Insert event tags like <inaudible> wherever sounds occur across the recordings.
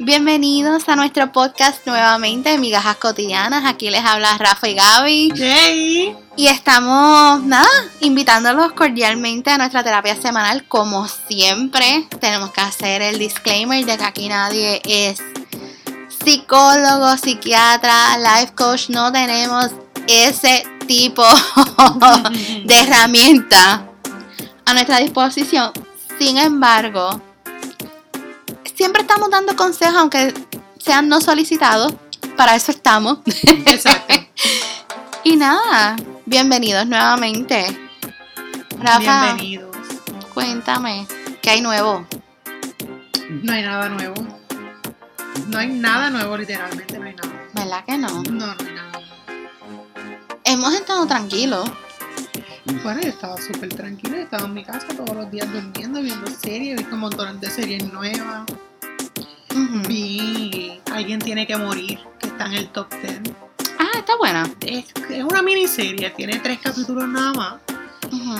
Bienvenidos a nuestro podcast nuevamente, Migajas Cotidianas. Aquí les habla Rafa y Gaby. Yay. Y estamos, nada, invitándolos cordialmente a nuestra terapia semanal. Como siempre, tenemos que hacer el disclaimer de que aquí nadie es psicólogo, psiquiatra, life coach. No tenemos ese tipo <laughs> de herramienta a nuestra disposición. Sin embargo, siempre estamos dando consejos, aunque sean no solicitados. Para eso estamos. Exacto. <laughs> y nada, bienvenidos nuevamente. Rafa, Bienvenidos. cuéntame, ¿qué hay nuevo? No hay nada nuevo. No hay nada nuevo, literalmente no hay nada. ¿Verdad que no? No, no hay nada. Hemos estado tranquilos. Bueno, yo estaba súper tranquila, estaba en mi casa todos los días durmiendo, viendo series, vi un montón de series nuevas. Vi Alguien tiene que morir, que está en el top 10. Ah, está buena. Es, es una miniserie, tiene tres capítulos nada más.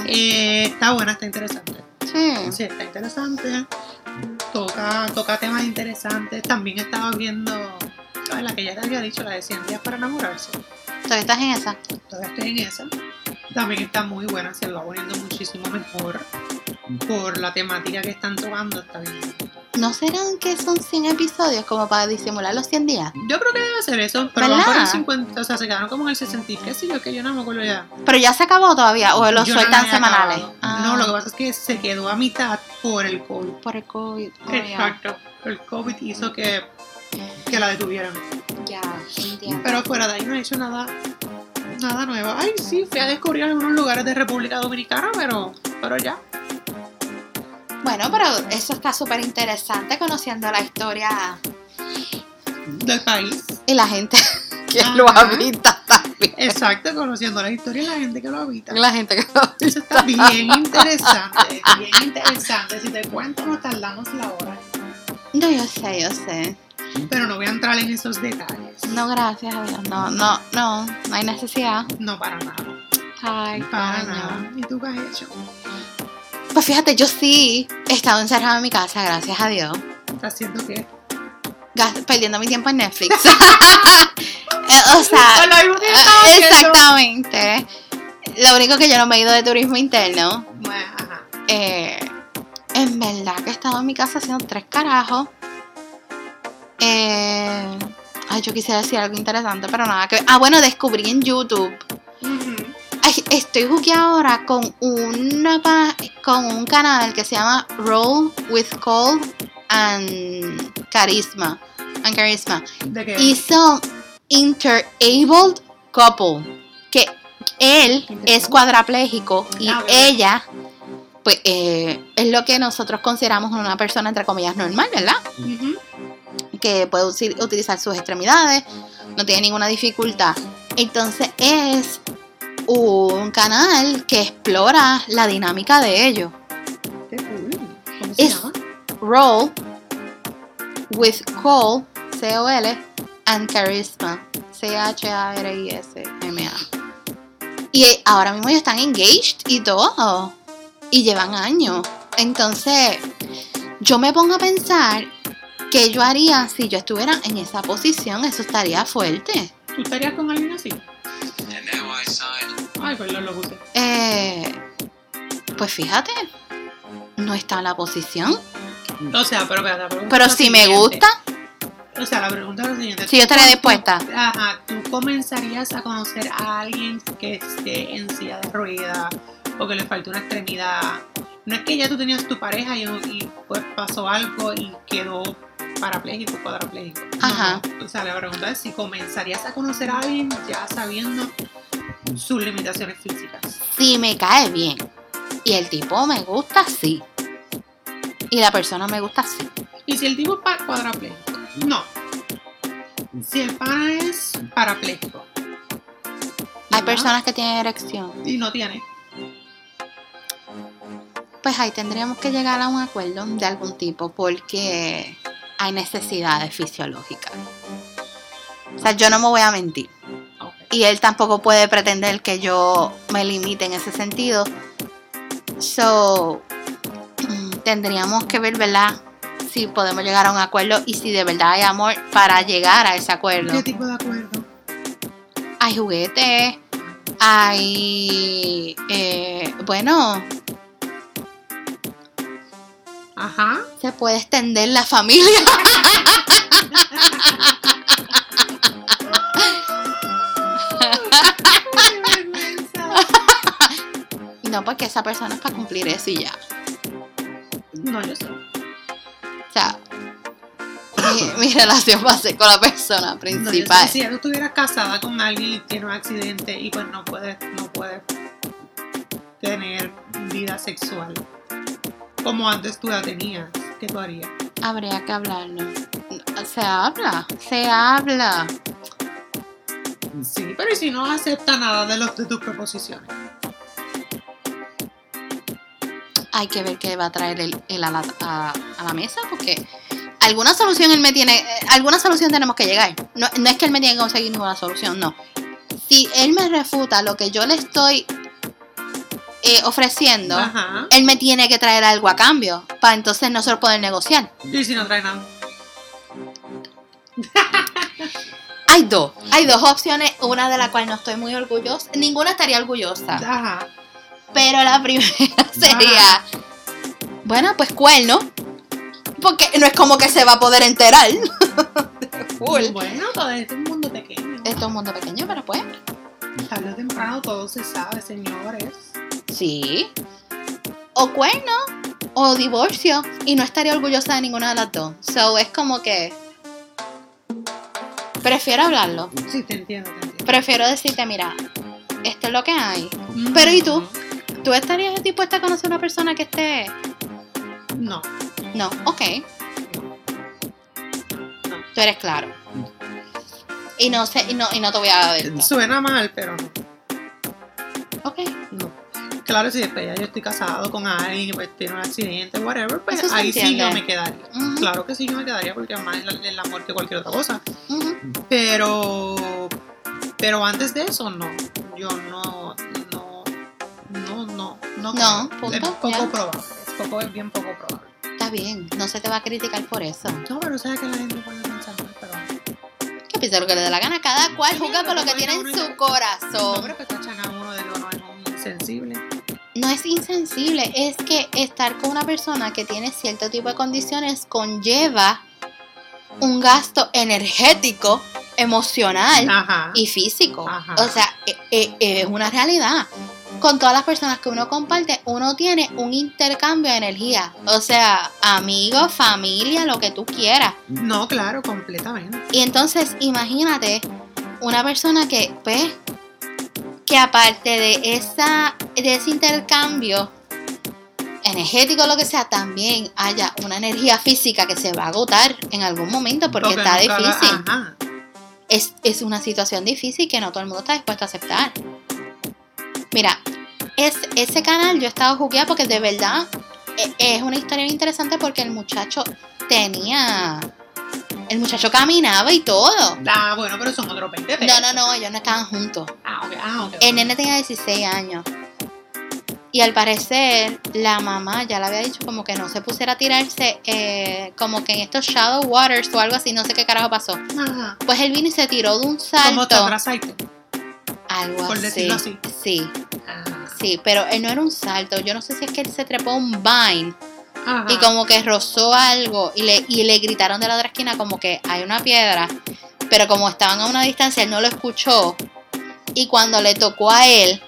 Eh, está buena, está interesante. Sí. Sí, está interesante. Toca, toca temas interesantes. También estaba viendo ah, la que ya te había dicho, la de 100 días para enamorarse. ¿Todavía estás en esa? Todavía estoy en esa. También está muy buena, se lo va poniendo muchísimo mejor. Por la temática que están tocando, está bien. ¿No serán que son 100 episodios como para disimular los 100 días? Yo creo que debe ser eso, pero van ¿Verdad? por el 50, o sea, se quedaron como en el 60 y qué sé yo, que yo no me acuerdo ya. Pero ya se acabó todavía, o los Yo sueltan semanales. Ah, No, lo que pasa es que se quedó a mitad por el COVID. Por el COVID. Oh. Exacto. El COVID hizo que, que la detuvieran. Ya, entiendo. Pero fuera de ahí no he hecho nada, nada nuevo. Ay, sí, fui a descubrir algunos lugares de República Dominicana, pero, pero ya. Bueno, pero eso está súper interesante conociendo la historia Del país. y la gente <laughs> que Ajá. lo habita también. Exacto, conociendo la historia y la gente que lo habita. La gente que lo habita. Eso está bien interesante, bien interesante. Si te cuento, nos tardamos la hora. No, yo sé, yo sé. Pero no voy a entrar en esos detalles. No, gracias a Dios. No, no, no. No hay necesidad. No para nada. Ay, Para nada. ¿Y tú qué has hecho? Pues fíjate, yo sí he estado encerrada en mi casa, gracias a Dios. ¿Estás haciendo qué? Perdiendo mi tiempo en Netflix. <laughs> <laughs> Eh, o sea, lo eh, exactamente. Lo único que yo no me he ido de turismo interno. Bueno, ajá. Eh, en verdad que he estado en mi casa haciendo tres carajos. Eh, ay, yo quisiera decir algo interesante, pero nada que Ah, bueno, descubrí en YouTube. Ay, estoy jugué ahora con una con un canal que se llama Roll with Call and Charisma. And Charisma. ¿De qué? Y son interabled couple. Que él es cuadrapléjico y Ah, bueno. ella, pues, eh, es lo que nosotros consideramos una persona, entre comillas, normal, ¿verdad? Que puede utilizar sus extremidades, no tiene ninguna dificultad. Entonces es un canal que explora la dinámica de ellos. ¿Cómo se Es- llama? Roll with Call, C-O-L, and Charisma, C-H-A-R-I-S-M-A. Y ahora mismo ellos están engaged y todo. Y llevan años. Entonces, yo me pongo a pensar qué yo haría si yo estuviera en esa posición. Eso estaría fuerte. ¿Tú estarías con alguien así? Ay, perdón, lo puse. Eh, pues fíjate, no está en la posición. O sea, pero la pregunta Pero si me gusta, O sea, la pregunta es la siguiente. Si yo estaría ¿Tú- dispuesta. tú- Ajá, tú comenzarías a conocer a alguien que esté en silla de ruedas o que le falte una extremidad. No es que ya tú tenías tu pareja y, y, pues pasó algo y quedó parapléjico, cuadrapléjico. No, Ajá. O sea, la pregunta es si comenzarías a conocer a alguien ya sabiendo sus limitaciones físicas. si me cae bien y el tipo me gusta, sí. Y la persona me gusta, sí. Y si el tipo es cuadrapléjico, no. Si el pana es parapléjico. Hay personas que tienen erección. Y no tiene. Pues ahí tendríamos que llegar a un acuerdo de algún tipo porque hay necesidades fisiológicas. O sea, yo no me voy a mentir. Y él tampoco puede pretender que yo me limite en ese sentido. So, <clears throat> tendríamos que ver, ¿verdad? si podemos llegar a un acuerdo y si de verdad hay amor para llegar a ese acuerdo. ¿Qué tipo de acuerdo? Hay juguetes, hay, eh, bueno, Ajá. se puede extender la familia. <laughs> No, porque esa persona es para cumplir eso y ya. No, yo sé. O sea, mi, <laughs> mi relación va a ser con la persona No, principal. sé. Si tú estuvieras casada con alguien y tiene un accidente y pues no puedes, no puedes tener vida sexual como antes tú la tenías, ¿qué tú harías? Habría que hablarlo. Se habla, se habla. Sí, pero ¿y si no acepta nada de, los, de tus proposiciones? Hay que ver qué va a traer él, él a, la, a- a la mesa, porque alguna solución él me tiene, eh, alguna solución tenemos que llegar. No, no es que él me tiene que conseguir ninguna solución, no. Si él me refuta lo que yo le estoy eh, ofreciendo, Ajá. él me tiene que traer algo a cambio, para entonces nosotros poder negociar. ¿Y si no trae nada? <laughs> Hay dos, hay dos opciones, una de la cual no estoy muy orgullosa, ninguna estaría orgullosa, Ajá. Pero la primera <laughs> sería, bueno, pues cuerno, porque no es como que se va a poder enterar. <laughs> Full. Bueno, todo esto es un mundo pequeño. Esto es un mundo pequeño, pero pues, Tarde o temprano todo se sabe, señores. sí. O cuerno, o divorcio, y no estaría orgullosa de ninguna de las dos. So, es como que... Prefiero hablarlo. Sí, te entiendo, te entiendo. Prefiero decirte, mira, esto es lo que hay. Pero, ¿y tú? ¿Tú estarías dispuesta a conocer a una persona que esté...? No. No, ok. Tú eres claro. Y no sé, y no, y no te voy a dar esto. Suena mal, pero no. Ok. no. Claro, si después ya yo estoy casado con alguien pues tiene un accidente, whatever, pues Eso ahí sí yo me quedaría. Claro que sí yo me quedaría porque más el, amor que cualquier otra cosa. Pero pero antes de eso no. Yo no no no no no. No, punto, es poco ya. probable. Es poco es bien poco probable. Está bien, no se te va a criticar por eso. No, pero sabes que la gente puede pensar mal, pero Que piense lo que le dé la gana. Cada cual juzga por pero lo que no tiene en su corazón. No, pero que tachan a uno de que uno es insensible. No es insensible, es que estar con una persona que tiene cierto tipo de condiciones conlleva un gasto energético, emocional Ajá. y físico. Ajá. O sea, e- e- es una realidad. Con todas las personas que uno comparte, uno tiene un intercambio de energía. O sea, amigos, familia, lo que tú quieras. No, claro, completamente. Y entonces, imagínate una persona que, pues, que aparte de, esa, de ese intercambio energético, lo que sea, también haya una energía física que se va a agotar en algún momento porque, está la- difícil. ajá. Es, es una situación difícil que no todo el mundo está dispuesto a aceptar. Mira, es, ese canal yo he estado jugueada porque de verdad e- es una historia interesante porque el muchacho tenía... El muchacho caminaba y todo. Ah, bueno, pero son otros 20 No, pesos. no, no, ellos no estaban juntos. Ah, ok, ah, ok. El nene tenía 16 años. Y al parecer, la mamá ya le había dicho como que no se pusiera a tirarse eh, como que en estos shallow waters o algo así, no sé qué carajo pasó. Ajá. Pues él vino y se tiró de un Como te salto. atrasaste. Algo por así. decirlo así. Sí, Ah, sí, pero él no era un salto. Yo no sé si es que él se trepó un vine Ajá. y como que rozó algo y le, y le gritaron de la otra esquina como que hay una piedra. Pero como estaban a una distancia, él no lo escuchó. Y cuando le tocó a él,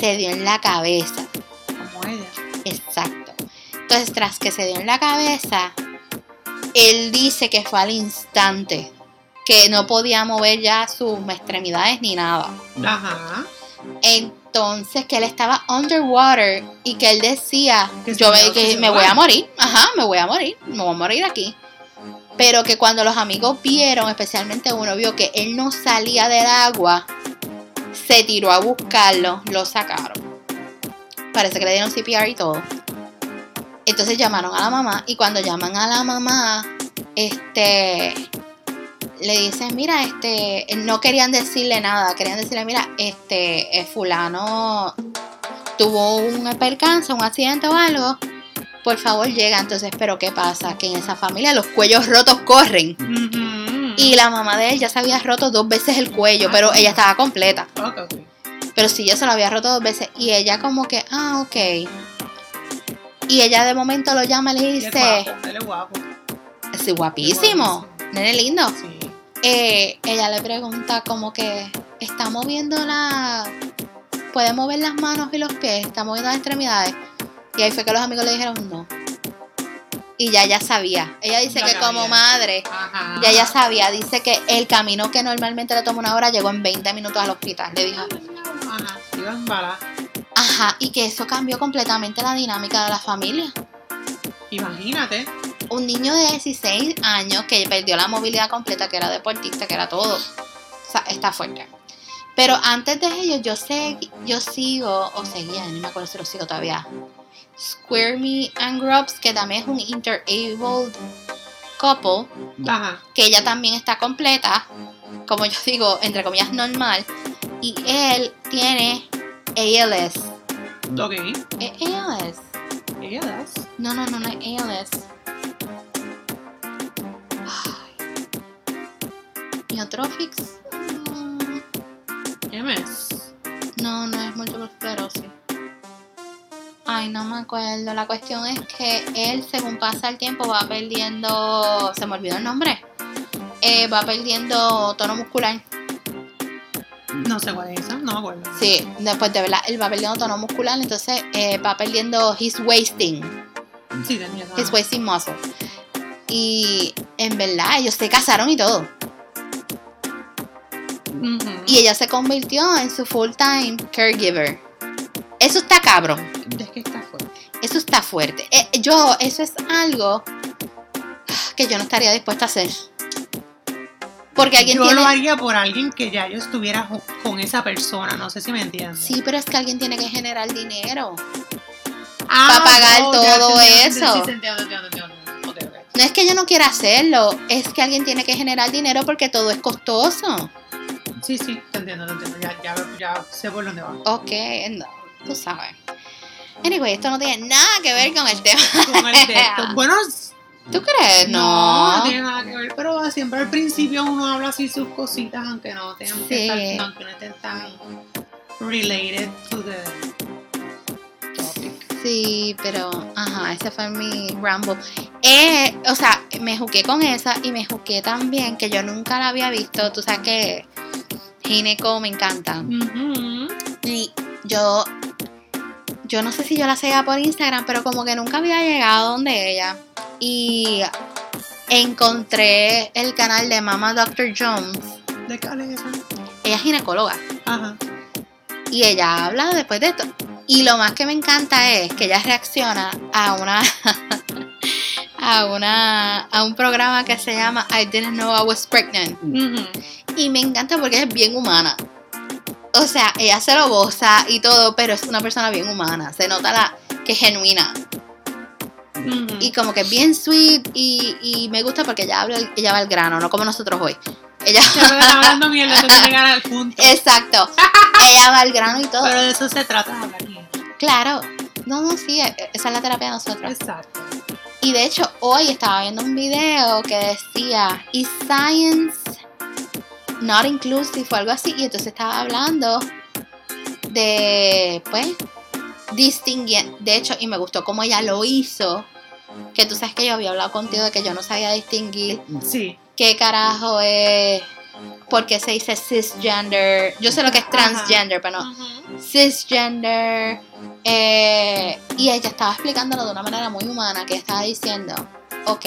se dio en la cabeza. Como ella. Exacto. Entonces, tras que se dio en la cabeza, él dice que fue al instante, que no podía mover ya sus extremidades ni nada. Ajá. Entonces, que él estaba underwater y que él decía, Que yo me- que me voy va". a morir, ajá, me voy a morir, me voy a morir aquí. Pero que cuando los amigos vieron, especialmente uno vio que él no salía del agua, se tiró a buscarlo, lo sacaron. Parece que le dieron CPR y todo. Entonces llamaron a la mamá y cuando llaman a la mamá, este, le dicen, mira, este, no querían decirle nada, querían decirle, mira, este, eh, fulano tuvo un percance, un accidente o algo, por favor llega. Entonces, pero ¿qué pasa? Que en esa familia los cuellos rotos corren. Y la mamá de él ya se había roto dos veces el cuello, Ah. pero ella estaba completa. Pero sí, ya se lo había roto dos veces. Y ella como que, ah, ok. Y ella de momento lo llama y le Y es dice, guapo, él es guapo. sí, guapísimo, nene lindo. Sí. Eh, ella le pregunta como que, ¿está moviendo la... puede mover las manos y los pies? ¿Está moviendo las extremidades? Y ahí fue que los amigos le dijeron no. Y ya ya sabía. Ella dice que como madre, Ajá. ya ya sabía. Dice que el camino que normalmente le toma una hora llegó en 20 minutos al hospital. Le dijo. Iba ajá, y que eso cambió completamente la dinámica de la familia. Imagínate. Un niño de 16 años que perdió la movilidad completa, que era deportista, que era todo. O sea, está fuerte. Pero antes de ello, yo sé, yo sigo, o seguía, no me acuerdo si lo sigo todavía. Square Me and Grubs, que también es un interabled couple, Ajá. que ella también está completa, como yo digo, entre comillas, normal. Y él tiene ALS. Ok. ¿Es ALS? Das. No, no, no, no es ALS. MS. No, no es múltiple esclerosis. Ay, no me acuerdo. La cuestión es que él, según pasa el tiempo, va perdiendo. Se me olvidó el nombre. Eh, va perdiendo tono muscular. No sé cuál es esa, no me acuerdo. Sí, después de verdad, él va perdiendo tono muscular, entonces eh, va perdiendo his wasting. Sí, tenía. His wasting muscle. Y en verdad, ellos se casaron y todo. Y ella se convirtió en su full time caregiver. Eso está cabrón. Es que está fuerte. Eso está fuerte. Eh, yo, eso es algo que yo no estaría dispuesta a hacer. Porque alguien yo tiene. lo haría por alguien que ya yo estuviera con esa persona, no sé si me entiendes. Sí, pero es que alguien tiene que generar dinero. Ah, pa' pagar todo eso. No es que yo no quiera hacerlo, es que alguien tiene que generar dinero porque todo es costoso. Sí, sí, te entiendo, te entiendo. Ya, ya, ya sé por dónde va. Ok, no, tú sabes. Anyway, esto no tiene nada que ver con el tema. Con el texto. Bueno, ¿Tú crees? no, No. no tiene nada que ver, pero siempre al principio uno habla así sus cositas, aunque no tengan Sí. que estar, aunque no estén tan related to the. Sí, pero, ajá, ese fue mi Rambo. Eh, o sea, me juqué con esa y me juqué también, que yo nunca la había visto. Tú sabes que Gineco me encanta. Ujú. Y yo, yo no sé si yo la seguía por Instagram, pero como que nunca había llegado donde ella. Y encontré el canal de Mama Dr. Jones. ¿De qué habla esa? Ella es ginecóloga. Ajá. Y ella habla después de esto. Y lo más que me encanta es que ella reacciona a una <laughs> a una a un programa que se llama I didn't know I was pregnant. Y me encanta porque es bien humana. O sea, ella se lo goza y todo, pero es una persona bien humana. Se nota la que es genuina. Y como que es bien sweet y, y me gusta porque ella habla ella va al grano, no como nosotros hoy. Ella Ya ves, hablando mierda antes de llegar al punto. Exacto. ella va al grano y todo. Pero de eso se trata mierda. Claro. No, no, sí, e- esa es la terapia de nosotros. Exacto. Y de hecho, hoy estaba viendo un video que decía, ¿Is science not inclusive? o algo así. Y entonces estaba hablando de, pues, distinguir. De hecho, y me gustó cómo ella lo hizo. Que tú sabes que yo había hablado contigo de que yo no sabía distinguir Sí. Qué carajo es. Porque se dice cisgender. Yo sé lo que es Ajá. transgender, pero no cisgender. eh, y ella estaba explicándolo de una manera muy humana, que estaba diciendo, ok,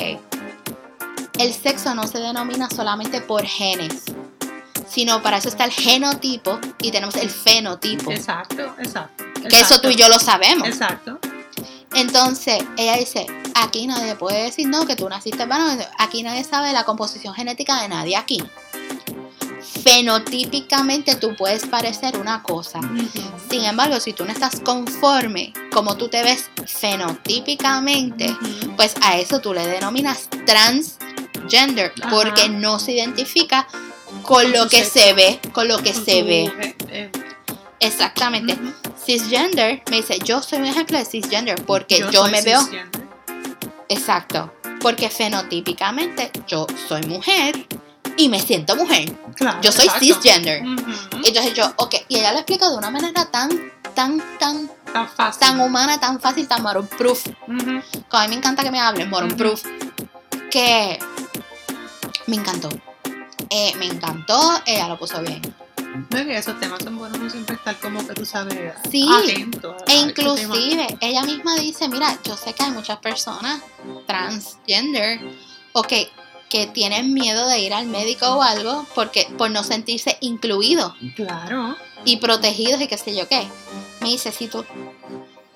el sexo no se denomina solamente por genes, sino para eso está el genotipo y tenemos el fenotipo. Exacto, exacto. Que eso tú y yo lo sabemos. Exacto. Entonces, ella dice, aquí nadie puede decir, no, que tú naciste varón, aquí nadie sabe la composición genética de nadie aquí. Fenotípicamente tú puedes parecer una cosa. Sin embargo, si tú no estás conforme como tú te ves fenotípicamente, pues a eso tú le denominas transgender, porque no se identifica con, Con lo que sexo. se ve, con lo que Con se ve. eh, eh, Exactamente. Cisgender me dice, yo soy un ejemplo de cisgender porque yo, soy me veo cisgender. Exacto. Porque fenotípicamente yo soy mujer y me siento mujer. Claro, Yo soy exacto. cisgender. Ujú. Entonces yo, ok, y ella lo explica de una manera tan, tan, tan, Tan fácil. tan humana, tan fácil, tan moron proof. Ujú. Que a mí me encanta que me hablen, moron proof. Que me encantó. Eh, me encantó, ella lo puso bien. No es que esos temas son buenos, no siempre estar como que tú sabes Sí. atento. a- E inclusive, ella misma dice, mira, yo sé que hay muchas personas transgender o que, que tienen miedo de ir al médico o algo porque por no sentirse incluidos Claro. y protegidos y qué sé yo qué. Me dice, si tú...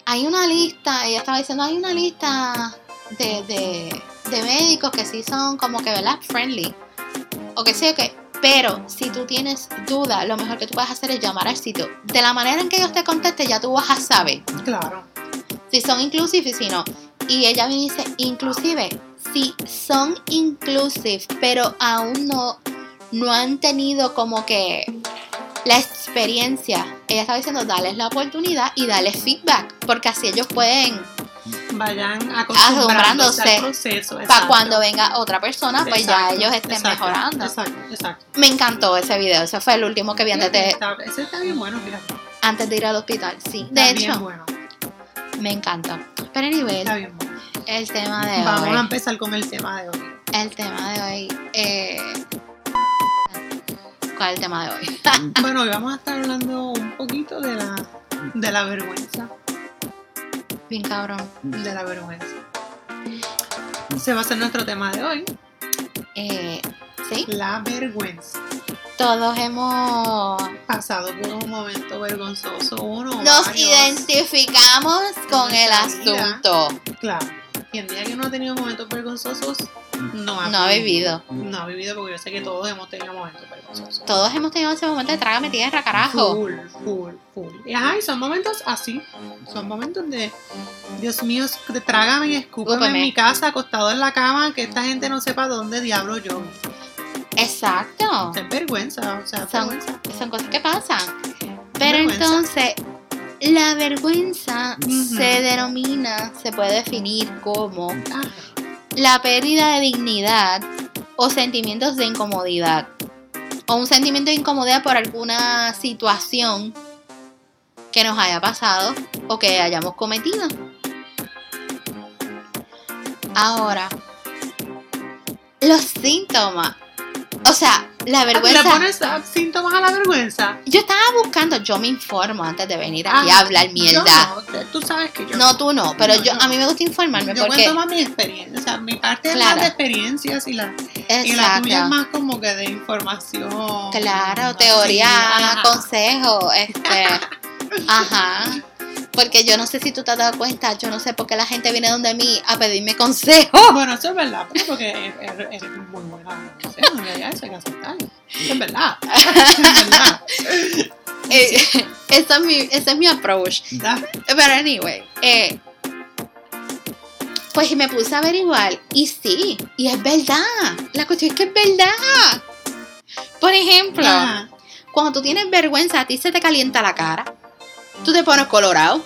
Hay una lista, ella estaba diciendo, hay una lista de, de, de médicos que sí son como que, ¿verdad? Friendly. O que sé yo qué. Pero si tú tienes duda, lo mejor que tú puedes hacer es llamar al sitio. De la manera en que ellos te contesten, ya tú vas a saber Claro. si son inclusive y si no. Y ella me dice, inclusive, si son inclusive, pero aún no, no han tenido como que la experiencia, ella estaba diciendo, darles la oportunidad y darles feedback, porque así ellos pueden, Vayan Acostumbrándose al proceso. para cuando venga otra persona, pues ya ellos estén exacto, mejorando. Exacto, exacto. Me encantó ese video, ese fue el último que vi antes de, Está- ese está bien bueno, fíjate. antes de ir al hospital, sí. Está De bien hecho, bueno. me encantó. Pero a nivel, Está bien bueno. el tema de Vamos hoy. a empezar con el tema de hoy. El tema de hoy. Eh... ¿Cuál es el tema de hoy? Bueno, hoy vamos a estar hablando un poquito de la, de la vergüenza. Bien cabrón. De la vergüenza. Se va a ser nuestro tema de hoy. Eh, sí, La vergüenza. todos hemos. Pasado por un momento vergonzoso. Uno Nos identificamos con el vida. asunto. Claro. Quien diga que no ha tenido momentos vergonzosos, no ha, No ha vivido. No ha vivido porque yo sé que todos hemos tenido momentos vergonzosos. Todos hemos tenido ese momento de trágame tierra, carajo. Full, full, full. Y ajá, y son momentos así. Son momentos de, Dios mío, de trágame y escúpeme en mi casa, acostado en la cama, que esta gente no sepa dónde diablo yo. Exacto. Es vergüenza, o sea, Son, vergüenza. son cosas que pasan. Pero Vergüenza. entonces, la vergüenza se denomina, se puede definir como Ajá. La pérdida de dignidad o sentimientos de incomodidad o un sentimiento de incomodidad por alguna situación que nos haya pasado o que hayamos cometido. Ahora, los síntomas. O sea, la Ah, ¿Le vergüenza. pones ah, síntomas a la vergüenza? Yo estaba buscando, yo me informo antes de venir aquí Ah, a hablar yo mierda. no, te- tú sabes que yo No, tú no, pero No, yo yo a mí me gusta informarme Yo porque cuento más mi experiencia, o sea, mi parte es Claro. más de experiencias y la, y la tuya es más como que de información. Claro, teoría, ajá. consejo, este, <laughs> ajá. Porque yo no sé si tú te has dado cuenta, yo no sé por qué la gente viene donde mí a pedirme consejo. <laughs> Bueno, eso es verdad, pero porque eres, eres muy buena. En realidad eso hay que aceptarlo. Eso es verdad. <laughs> Eso es verdad. Eh, ese, es mi, ese es mi approach. Pero anyway, eh, pues me puse a averiguar y sí, y es verdad. La cuestión es que es verdad. Por ejemplo, cuando tú tienes vergüenza, a ti se te calienta la cara. Tú te pones colorado.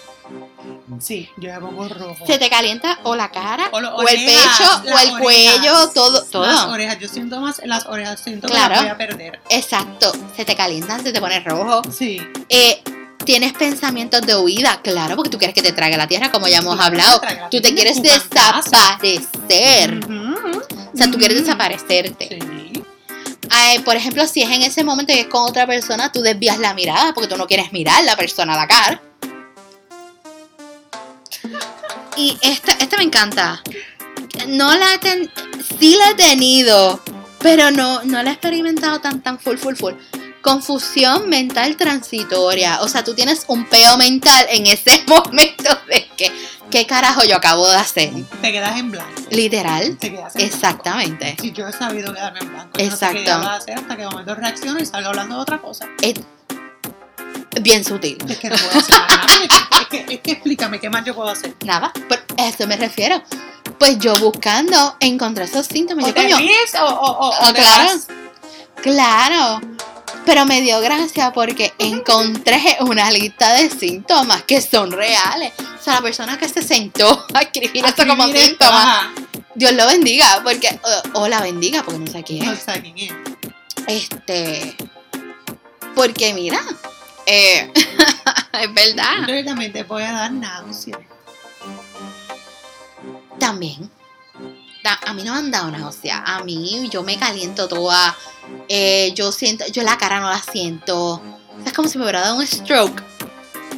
Sí, yo me pongo rojo. Se te calienta o la cara, O o, el orejas, pecho, o el cuello, orejas. todo, Las todo. orejas, yo siento más en las orejas, siento Claro. que las voy a perder. Exacto. Se te calientan, se te pone rojo. Sí. Eh, Tienes pensamientos de huida, claro, porque tú quieres que te trague la tierra, como ya hemos hablado. te Tú te quieres desaparecer. O sea, tú quieres desaparecerte. Sí. Por ejemplo, si es en ese momento y es con otra persona, tú desvías la mirada porque tú no quieres mirar a la persona a la cara. Y esta, esta me encanta. No la he ten- sí la he tenido, pero no, no la he experimentado tan, tan full, full, full. Confusión mental transitoria. O sea, tú tienes un peo mental en ese <laughs> momento de que, ¿qué carajo yo acabo de hacer? Te quedas en blanco. Literal. Te quedas en blanco. Exactamente. Si yo he sabido quedarme en blanco. Yo Exacto. No sé qué hacer hasta que de momento reacciono y salgo hablando de otra cosa. Bien sutil. Es que no puedo hacer nada. <laughs> Es que, es que, es que explícame qué más yo puedo hacer. Nada, pero a eso me refiero. Pues yo buscando encontrar esos síntomas. O Yo, te coño, ríes o, o, o, o ah, te claro, vas. claro. Pero me dio gracia porque encontré una lista de síntomas que son reales. O sea, la persona que se sentó a escribir esto como síntomas. Dios lo bendiga, porque, o, o la bendiga, porque no sé quién No es. sé quién es. Este, porque mira, eh, <laughs> es verdad. Yo también te voy a dar náusea. También. Da- A mí no me han dado náusea. A mí yo me caliento toda. eh, yo siento, yo la cara no la siento. O sea, es como si me hubiera dado un stroke.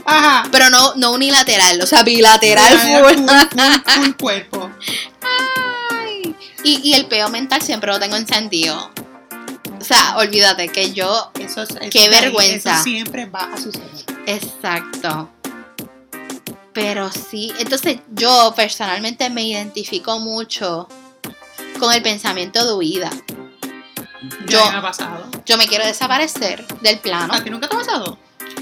Ajá. Pero no, no unilateral, o sea, bilateral. Full <laughs> cuerpo. Ay. Y, y el peo mental siempre lo tengo encendido. O sea, olvídate que yo. Eso, es- eso Qué ahí, vergüenza. Eso siempre va a suceder. Exacto. Pero sí, entonces yo personalmente me identifico mucho con el pensamiento de huida. Yo. Me ha pasado. Yo me quiero desaparecer del plano. ¿A ti nunca te ha pasado?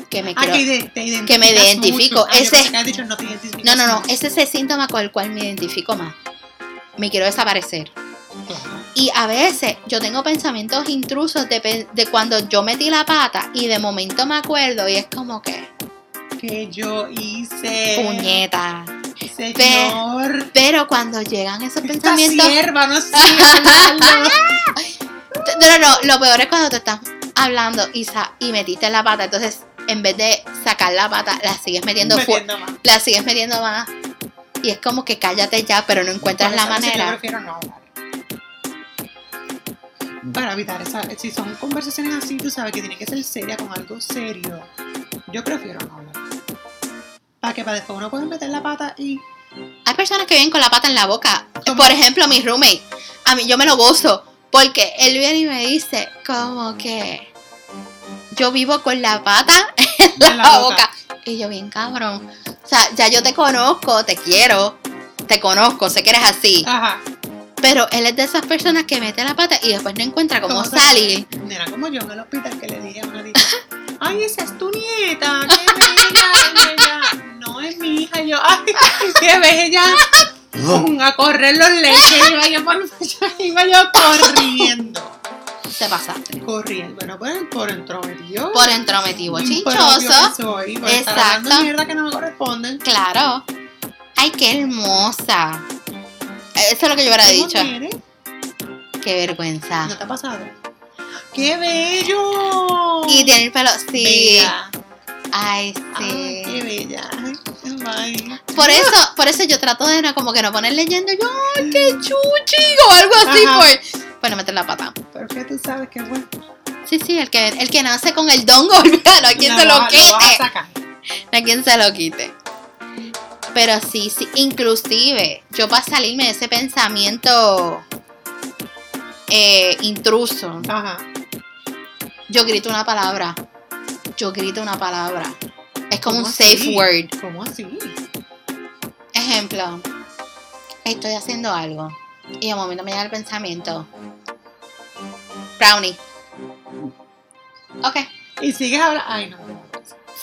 Que me Ah, quiero. que te que me identifico. mucho. Ah, Ese- dicho no No, no, no. Ese es el síntoma con el cual me identifico más. Me quiero desaparecer. Y a veces yo tengo pensamientos intrusos de, de cuando yo metí la pata y de momento me acuerdo y es como que, Que yo hice. puñeta. Señor. Pero cuando llegan esos Esta pensamientos... sierva, no sierva. No, no, no, lo peor es cuando te estás hablando y, sa- y metiste la pata, entonces en vez de sacar la pata, la sigues metiendo Metiendo más. la sigues metiendo más. Y es como que cállate ya, pero no encuentras la eso a veces Yo manera. prefiero no hablar. Para evitar esa. Si son conversaciones así, tú sabes que tiene que ser seria con algo serio. Yo prefiero no hablar. Para que para después uno pueda meter la pata y. Hay personas que vienen con la pata en la boca. ¿Cómo? Por ejemplo, mi roommate. A mí yo me lo gozo. Porque él viene y me dice como que yo vivo con la pata <laughs> en la, En la boca. boca. Y yo bien cabrón. O sea, ya yo te conozco, te quiero, te conozco, sé que eres así. Ajá. Pero él es de esas personas que mete la pata y después no encuentra cómo ¿Cómo salir. Nena, como yo en el hospital que le dije a una niña, ay, esa es tu nieta, qué <laughs> bella. Qué bella. Pum, A correr los leches. Iba yo, por, <laughs> iba yo corriendo. Se pasaste. Corriendo. Bueno, por, por entrometido. Por entrometido chinchoso. que soy, por estar Exacto. mierda que no me corresponden. Claro. Ay, qué hermosa. Eso es lo que yo hubiera ¿Cómo dicho. Qué vergüenza. ¿No te ha pasado? ¡Qué bello! Y tiene el pelo, sí. Bella. Ay, Ay, qué sí. bella. Ay. Por eso, por eso yo trato de no, como que no poner leyendo yo, ay, qué chuchi, o algo así, Ajá. pues. Pues no meter la pata. ¿Por qué tú sabes que bueno? Sí, sí, el que, el que nace con el dongo, <laughs> olvídalo, a quien se lo a quite. sacar. A quien se lo quite. Pero sí, sí, inclusive, yo para salirme de ese pensamiento eh, intruso, Ajá. yo grito una palabra. Yo grito una palabra. Es como un ¿Cómo safe así? word. ¿Cómo así? Ejemplo, estoy haciendo algo y de momento me llega el pensamiento. Brownie. Ok. Y sigues hablando. Ay, no. no.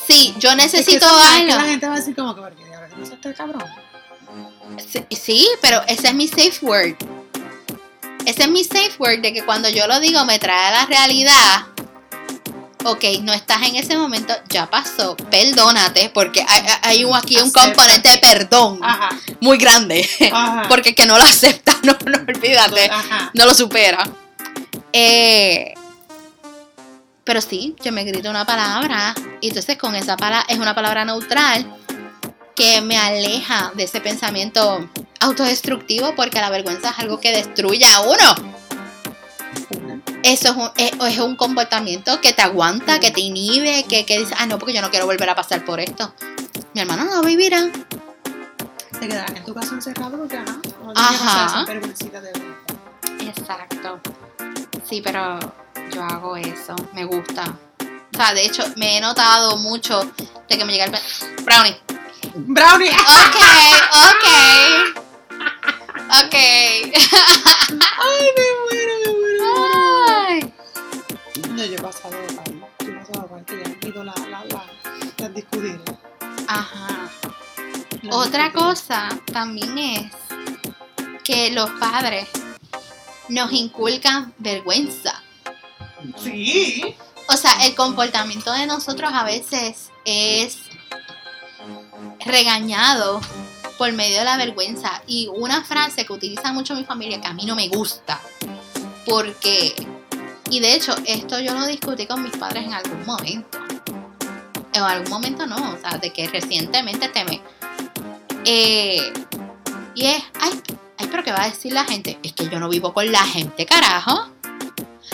Sí, yo necesito es que la algo. gente va a decir como que, ¿por qué diablos te pasaste el cabrón? Sí, sí, pero ese es mi safe word. Ese es mi safe word de que cuando yo lo digo me trae a la realidad. Ok, no estás en ese momento, ya pasó, perdónate, porque hay, hay un- aquí un Acepta. componente de perdón Ajá. muy grande. Ajá. <laughs> Porque el que no lo acepta, <laughs> no, no olvídate, Ajá. no lo supera. Eh, pero sí, yo me grito una palabra, y entonces con esa palabra, es una palabra neutral que me aleja de ese pensamiento autodestructivo, porque la vergüenza es algo que destruye a uno. Eso es un, es, es un comportamiento que te aguanta, que te inhibe, que, que dice, ah, no, porque yo no quiero volver a pasar por esto. Mi hermano no vivirá. Te quedarás en tu casa encerrado porque, ajá. No Ajá. esa de. Exacto. Sí, pero yo hago eso. Me gusta. O sea, de hecho, me he notado mucho de que me llega el... Brownie. ¡Brownie! Ok, ok. <laughs> Ok. <laughs> ¡Ay, me muero, Yo he pasado mal. Yo he pasado mal, que ya me quito la, la, la, las discutidas. Ajá. Las Otra cosa también es que los padres nos inculcan vergüenza. Sí. O sea, el comportamiento de nosotros a veces es regañado por medio de la vergüenza. Y una frase que utiliza mucho mi familia que a mí no me gusta. Porque, y de hecho, esto yo lo discutí con mis padres en algún momento. En algún momento no, o sea, de que recientemente te me... eh, y es, ay, ay, pero ¿qué va a decir la gente? Es que yo no vivo con la gente, carajo.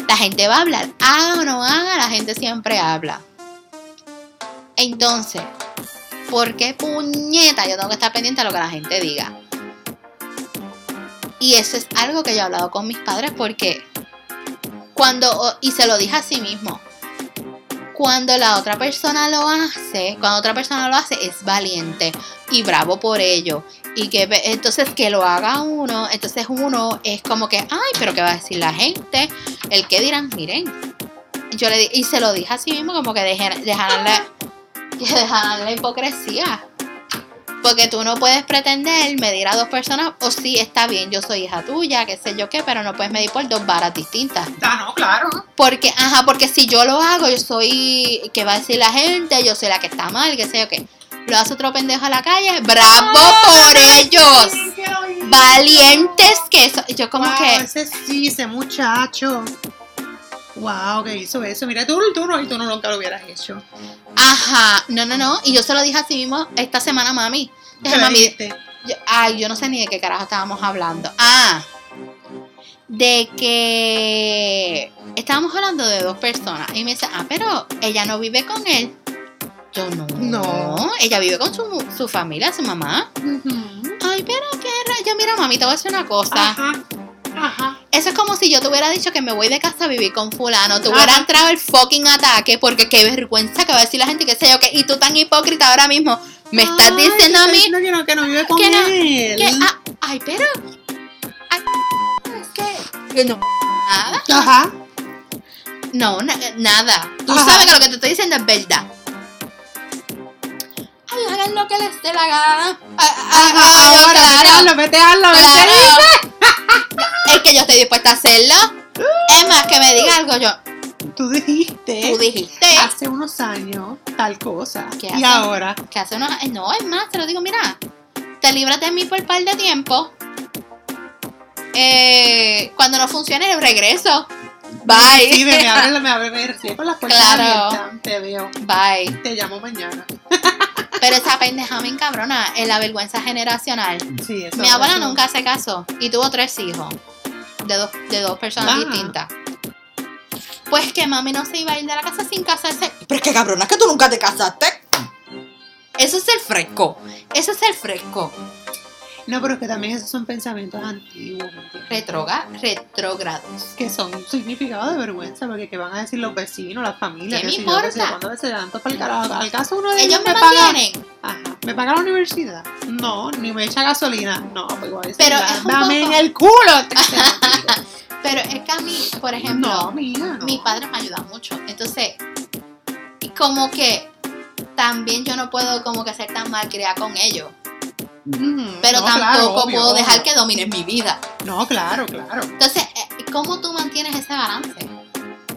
La gente va a hablar, haga o no haga, la gente siempre habla. Entonces, ¿por qué puñeta yo tengo que estar pendiente a lo que la gente diga? Y eso es algo que yo he hablado con mis padres porque cuando, y se lo dije a sí mismo, cuando la otra persona lo hace, cuando otra persona lo hace, es valiente y bravo por ello. Y que entonces que lo haga uno, entonces uno es como que, ay, pero ¿qué va a decir la gente? El que dirán, miren. Yo le y se lo dije a sí mismo como que dejaran que dejaran la hipocresía. Porque tú no puedes pretender medir a dos personas, o sí, está bien, yo soy hija tuya, qué sé yo qué, pero no puedes medir por dos varas distintas. Ah, no, claro. Porque, ajá, porque si yo lo hago, yo soy, ¿qué va a decir la gente? Yo soy la que está mal, qué sé yo qué. Lo hace otro pendejo a la calle, bravo por ellos. Sí. Valientes que son. Yo como Wow, que, Ese sí, ese muchacho. Wow, que hizo eso. Mira, tú, tú, no, y tú no nunca lo hubieras hecho. ajá, no, no, no. Y yo se lo dije así mismo esta semana a mami. ¿Qué Dije, le mami? Yo- ay, yo no sé ni de qué carajo estábamos hablando. Ah, de que estábamos hablando de dos personas. Y me dice, ah, pero ella no vive con él. Yo no. No. Ella vive con su, su familia, su mamá. Ujú. Ay, pero qué rayo. Mira, mami, te voy a decir una cosa. Ajá. Ajá. Eso es como si yo te hubiera dicho que me voy de casa a vivir con fulano. Te Ajá. hubiera entrado el fucking ataque porque qué vergüenza que va a decir la gente que sé yo que. Y tú tan hipócrita ahora mismo. Me estás diciendo que a mí diciendo que no, que no vive con que no- él. que, ah, ay, pero. ay, es que. que no. Nada. Ajá. No, na- nada. Tú Ajá. sabes que lo que te estoy diciendo es verdad. Hagan lo que les dé la gana. Ay, ay, yo, Ahora, claro, vete a <laughs> Es que yo estoy dispuesta a hacerlo. Es más, que me diga algo yo. Tú dijiste Tú dijiste hace unos años tal cosa. ¿Qué Y ahora. que hace unos. No, es más, te lo digo, mira. Te libras de mí por un par de tiempo. Eh, cuando no funcione, regreso. Bye. Sí, me, me abre, me abre, me recibe con las puertas Claro. abiertas. Te veo. Bye. Te llamo mañana. <laughs> Pero esa pendeja me encabrona en la vergüenza generacional. Sí, eso Mi abuela eso- nunca hace caso y tuvo tres hijos de dos, de dos personas Ah. distintas. Pues que mami no se iba a ir de la casa sin casarse. Pero es que cabrona, que tú nunca te casaste. Eso es el fresco. Eso es el fresco. No, pero es que también esos son pensamientos antiguos. Retroga, retrógrados. que son significados de vergüenza, porque qué van a decir los vecinos, las familias, ¿Qué que me si yo, que si yo, importa? cuando se dan para el carajo. Al caso uno de Ellos ellos me me paga, mantienen. ajá, me paga la universidad. No, ni me echa gasolina. No, pues igual decir, Pero "Da- es un dame poco- en el culo. este que se me tira". Pero es que a mí, por ejemplo, no, mis padres me ayudan mucho. Entonces, como que también yo no puedo como que ser tan malcriada con ellos. Pero no, tampoco claro, obvio, puedo dejar obvio. que dominen mi vida. No, claro, claro. Entonces, eh, ¿cómo tú mantienes ese balance?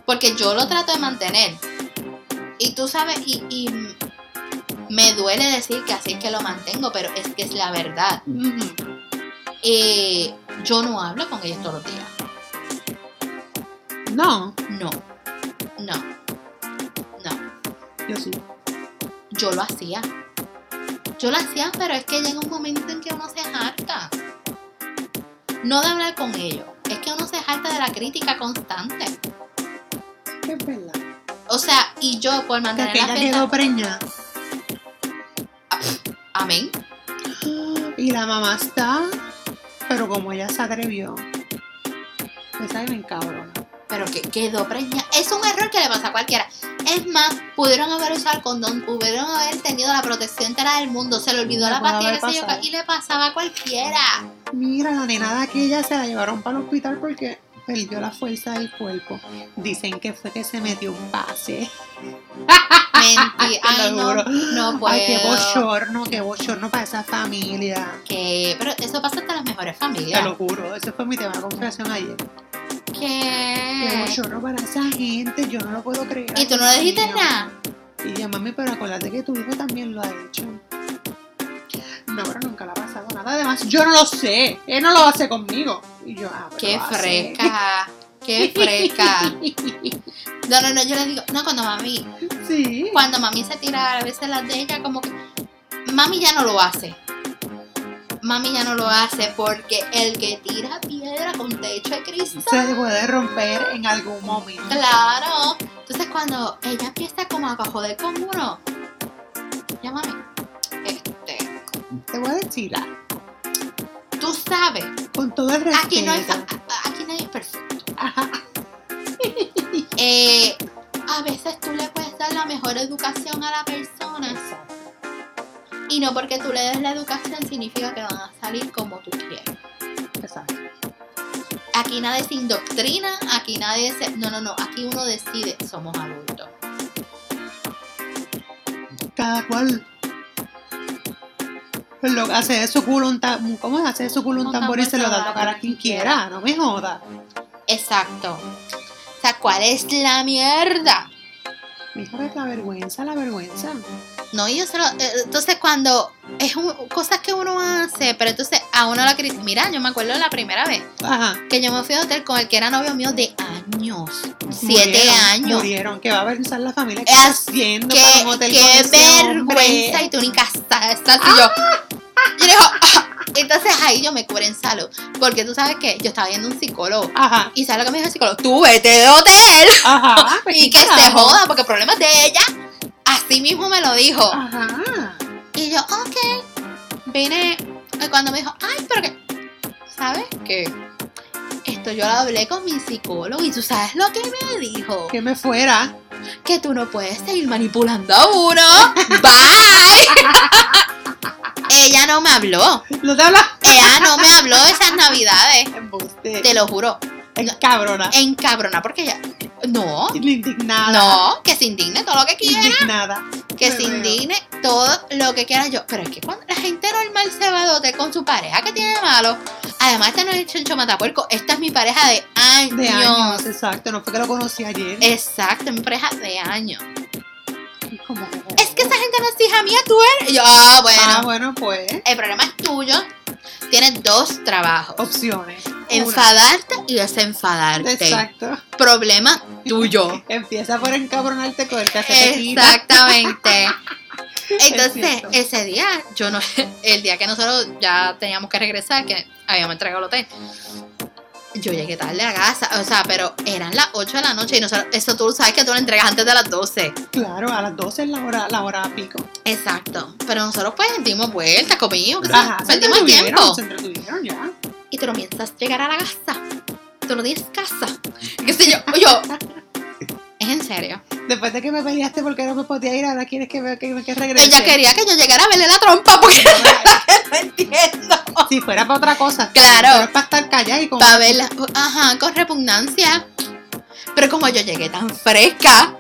Porque yo lo trato de mantener. Y tú sabes, y, y me duele decir que así es que lo mantengo, pero es que es la verdad. Eh, yo no hablo con ellos todos los días. No, No. No. No. yo sí. Yo lo hacía. Yo lo hacía, pero es que llega un momento en que uno se harta. No de hablar con ellos. Es que uno se harta de la crítica constante. Es verdad. O sea, y yo por Que mantener la fiesta. quedó preñada. Amén. Y la mamá está, pero como ella se atrevió, esa me encabrona. Pero que quedó preñada. Es un error que le pasa a cualquiera. Es más, pudieron haber usado el condón, pudieron haber tenido la protección entera del mundo, se le olvidó la pastilla pasado. y le pasaba a cualquiera. Mira, la nena de aquella se la llevaron para el hospital porque perdió la fuerza del cuerpo. Dicen que fue que se metió un pase. <laughs> Mentira. <laughs> Te Ay, no, no puedo. Ay, qué bochorno, qué bochorno para esa familia. Que- pero eso pasa hasta las mejores Te familias. lo juro, ese fue mi tema de conversación ayer. Qué ¿Qué? bochorno para esa gente, yo no lo puedo creer. ¿Y tú no le dijiste nada? Y yo, mami, pero acuérdate que tu hijo también lo ha hecho. No, pero nunca le ha pasado nada. Además, yo no lo sé. Él no lo hace conmigo. Y yo, ah, pero Qué fresca. Qué <laughs> fresca. No, no, no, yo le digo, no, cuando mami, Sí. cuando mami se tira a veces las de ella, como que mami ya no lo hace. Mami ya no lo hace porque el que tira piedra con techo de cristal. Se puede romper en algún momento. Claro. Entonces cuando ella empieza como a joder con uno, ya mami, este, Te voy a decir tú sabes, Con todo el respeto. aquí no hay, aquí nadie es perfecto. Ajá. <laughs> Eh, a veces tú le puedes dar la mejor educación a la persona Exacto. Y no porque tú le des la educación significa que van a salir como tú quieres. Exacto. Aquí nadie se indoctrina, aquí nadie se... No, no, no, aquí uno decide, somos adultos. Cada cual. Lo, hace de su culo un ta- ¿Cómo es? Hace de su culo un tambor y se lo da a tocar a quien quiera. No me joda. Exacto. O sea, ¿cuál es la mierda? Mija, es la vergüenza, la vergüenza. No, y yo se lo- eh, Entonces, cuando es un- cosas que uno hace, pero entonces a uno la critica. Mira, yo me acuerdo la primera vez Ajá. que yo me fui a hotel con el que era novio mío de años. Siete Murieron, años. Murieron, que va a avergonzar la familia que Es haciendo para un Qué, hotel qué con vergüenza. Y tú ni casada estás. Y yo, yo digo, "Ah". entonces ahí yo me curé en salud. Porque tú sabes que yo estaba viendo un psicólogo. Ajá, Y sabes lo que me dijo el psicólogo, tú vete de hotel ajá. <laughs> pues, y ¿qué que se joda porque el problema es de ella. Así mismo me lo dijo. Ajá. Y yo, ok. Vine. Y cuando me dijo, ay, pero que. ¿Sabes qué? Esto yo lo hablé con mi psicólogo y tú sabes lo que me dijo. Que me fuera. Que tú no puedes seguir manipulando a uno. <laughs> Bye. <laughs> Ella no me habló. Lo te habla. Ella no me habló esas navidades. Embuste. Te lo juro. Encabrona. Encabrona porque ella. No. Indignada. No, que se indigne todo lo que quiera. Indignada. Que Me se veo. indigne todo lo que quiera yo. Pero es que cuando la gente normal se va de hotel con su pareja, ¿qué tiene de malo? Además, este no es el chencho matapuerco. Esta es mi pareja de años. De años, exacto. No fue que lo conocí ayer. Exacto, es mi pareja de años. Como- Es que esa gente no es hija mía, tú eres. Y yo, ah, bueno. Ah, bueno, pues. El problema es tuyo. Tienes dos trabajos. Opciones. Enfadarte y desenfadarte. Exacto. Problema tuyo. <laughs> Empieza por encabronarte con el que se. Exactamente. <laughs> Entonces, ese día, yo no, <laughs> el día que nosotros ya teníamos que regresar, que habíamos entregado el hotel, yo llegué tarde a casa, o sea, pero eran las 8 de la noche y nosotros, eso tú sabes que tú lo entregas antes de las 12. Claro, a las 12 es la hora, la hora pico. Exacto. Pero nosotros pues dimos vueltas, comimos, Ajá, sí, se perdimos el entretuvieron, tiempo. se entretuvieron ya. Y tú no piensas llegar a la casa. Tú no tienes casa. ¿Qué sé yo? Yo. Es en serio. Después de que me peleaste porque no me podía ir, ahora quieres que, me- que, que regrese. Ella quería que yo llegara a verle la trompa porque <laughs> no entiendo. Si fuera para otra cosa. Claro. Para estar callada y con. Para verla, ajá, con repugnancia. Pero como yo llegué tan fresca,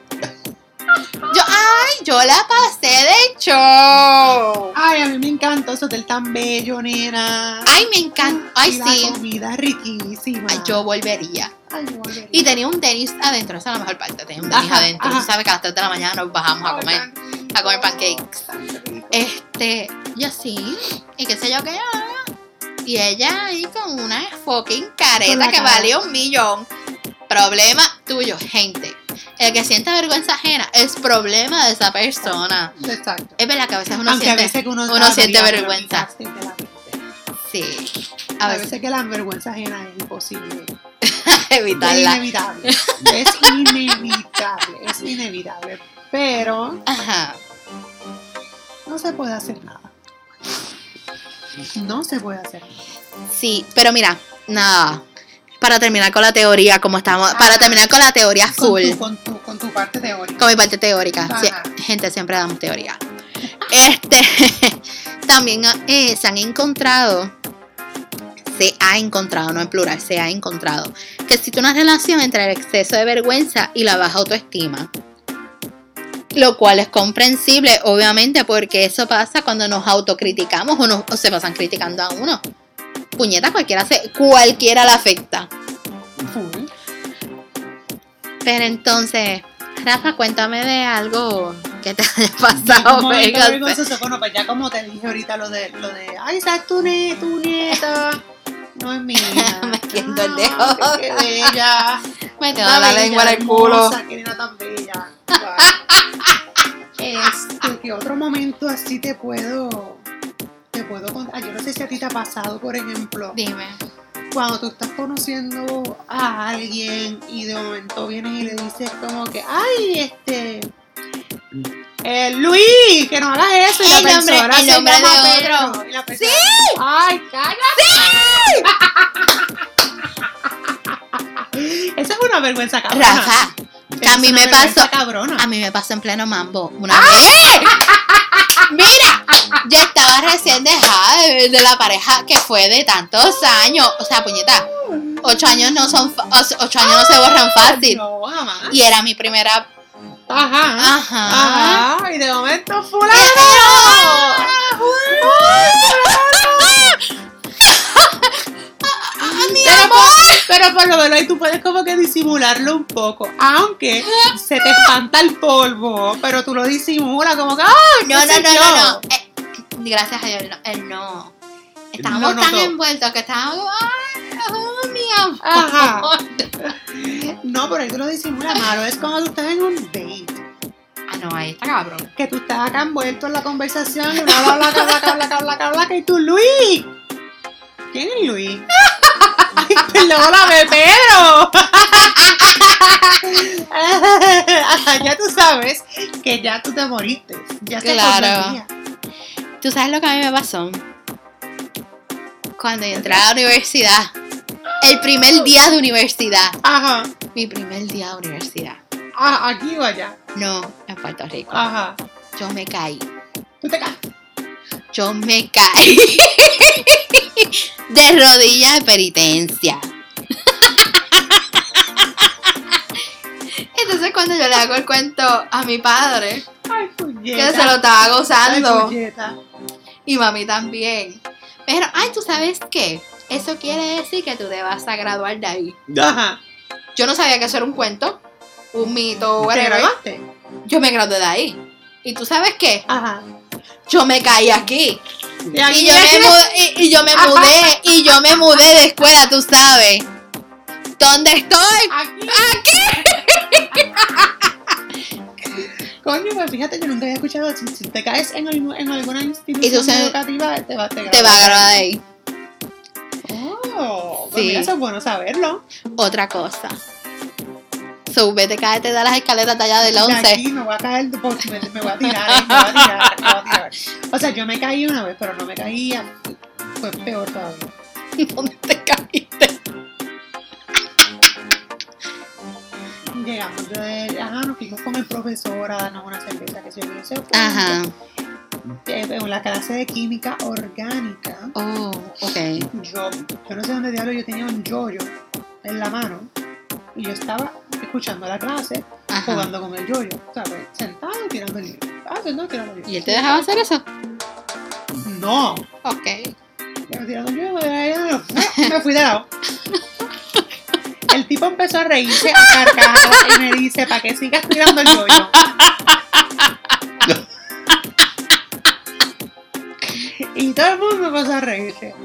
yo, ay, yo la pasé de show. Ay, a mí me encanta ese hotel tan bello, nena. Ay, me encanta. Ay, Y sí. La comida riquísima. Ay, yo volvería. Ay, yo volvería. Y tenía un tenis adentro, esa es la mejor parte. Tenía un tenis Ajá, adentro. ajá. Tú sabes que a las 3 de la mañana nos bajamos a comer. a comer pancakes. Este, yo sí. Y qué sé yo qué. ah. Y ella ahí con una fucking careta que valía un millón. Problema tuyo, gente. El que siente vergüenza ajena es problema de esa persona. Exacto. Es verdad que a veces uno Aunque a siente. veces que uno, uno siente vergüenza. Sí. A A veces veces que la vergüenza ajena es imposible. Es <laughs> evitarla. inevitable. Es inevitable. Es inevitable. Pero Ajá. no se puede hacer nada. No se puede hacer nada. Sí, pero mira, nada. Para terminar con la teoría, como estamos. Para terminar con la teoría Con full. tu, con, tu, con tu parte teórica. Con mi parte teórica. Sí, gente, siempre damos teoría. Este, <laughs> también eh, se han encontrado, se ha encontrado, no en plural, se ha encontrado, que existe una relación entre el exceso de vergüenza y la baja autoestima. Lo cual es comprensible, obviamente, porque eso pasa cuando nos autocriticamos o, nos, o se pasan criticando a uno. Puñeta, cualquiera, se, cualquiera la afecta. Pero entonces, Rafa, cuéntame de algo que te haya <laughs> pasado. Bueno, pues ya como te dije ahorita lo de, lo de ay, esa es tu, nie- tu nieta. No es mía. <laughs> Metiendo el Ah, dedo. Qué bella. <laughs> Metiendo Está la bella, lengua en el culo. hermosa, Qué tan bella. Wow. Este, ¿qué otro momento así te puedo, puedo contar? Yo no sé si a ti te ha pasado, por ejemplo, Dime. cuando tú estás conociendo a alguien y de momento vienes y le dices como que, ay, este, eh, Luis, que no hagas eso. Y El la nombre- persona el se nombre llama de Pedro, otro. y la persona, Ay, cállate. <laughs> Esa es una vergüenza cabrona. Rafa, que a mí me pasó. cabrona. A mí me pasó en pleno mambo una vez. Mira, <laughs> <laughs> yo estaba recién dejada de, de la pareja que fue de tantos años. O sea, puñeta, ocho años no son, ocho años no se borran fácil. No, jamás. Y era mi primera. Ajá. Ajá. Ajá. Y de momento, fulano. Pero por, pero por lo menos ahí tú puedes como que disimularlo un poco. Aunque se te espanta el polvo, pero tú lo disimulas como que ¡ay! No, no, no, no. Eh, gracias a Dios, no, él no. Estábamos No tan envueltos que estábamos. ¡Ay, oh, mi amor! Ajá. No, pero ahí tú lo disimulas malo. Es como tú estás en un date. Ah, no, ahí está cabrón. Que tú estás acá envuelto en la conversación y una habla, habla, habla, habla, habla, habla, habla, y tú, Luis. ¿Quién es Luis? Perdóname, Pedro. <laughs> ya tú sabes que ya tú te moriste. Ya se Claro. ¿Tú sabes lo que a mí me pasó? Cuando yo entré a la universidad. El primer día de universidad. Ajá. Mi primer día de universidad. Ah, aquí o allá. No, en Puerto Rico. Ajá. Yo me caí. Tú te caes. Yo me caí. De rodillas de penitencia. Entonces cuando yo le hago el cuento a mi padre, Ay, que se lo estaba Ay, gozando, puñeta. y mami también. Pero, ay, ¿tú sabes qué? Eso quiere decir que tú te vas a graduar de ahí. Ajá. Yo no sabía que eso era un cuento, un mito, ¿Te grabaste? Yo me gradué de ahí. ¿Y tú sabes qué? Ajá. Yo me caí aquí. Y aquí Y yo, me mudé, y, y yo me mudé, y yo me mudé de escuela, tú sabes. ¿Dónde estoy? Aquí. Aquí. <laughs> Coño, pues fíjate, yo nunca había escuchado. Si, si te caes en, algún- en alguna institución se- educativa, te va te Te va a de ahí. Oh, pues Sí. mira, eso es bueno saberlo. Otra cosa. So, vete, cáete de las escaleras de allá del De 11. aquí me voy a caer, me, me voy a tirar, eh, me voy a tirar, me voy a tirar. O sea, yo me caí una vez, pero no me caía. Fue peor todavía. <laughs> ¿Dónde te caíste? Llegamos de, ajá, nos fuimos con el profesor a darnos una cerveza que se yo se fue. Ajá. Eh, En la clase de química orgánica. Oh, ok. yo, yo no sé dónde diablo yo tenía un yoyo en la mano y yo estaba escuchando la clase Ajá. jugando con el yoyo, ¿sabes? Sentado y tirando el libro. Ah, sentado tirando el libro. ¿Y él te dejaba hacer eso? No. Ok. Yo tirando el yoyo, me fui de lado. El tipo empezó a reírse a carcajadas y me dice, ¿para qué sigas tirando el yoyo? Y todo el mundo empezó a reírse.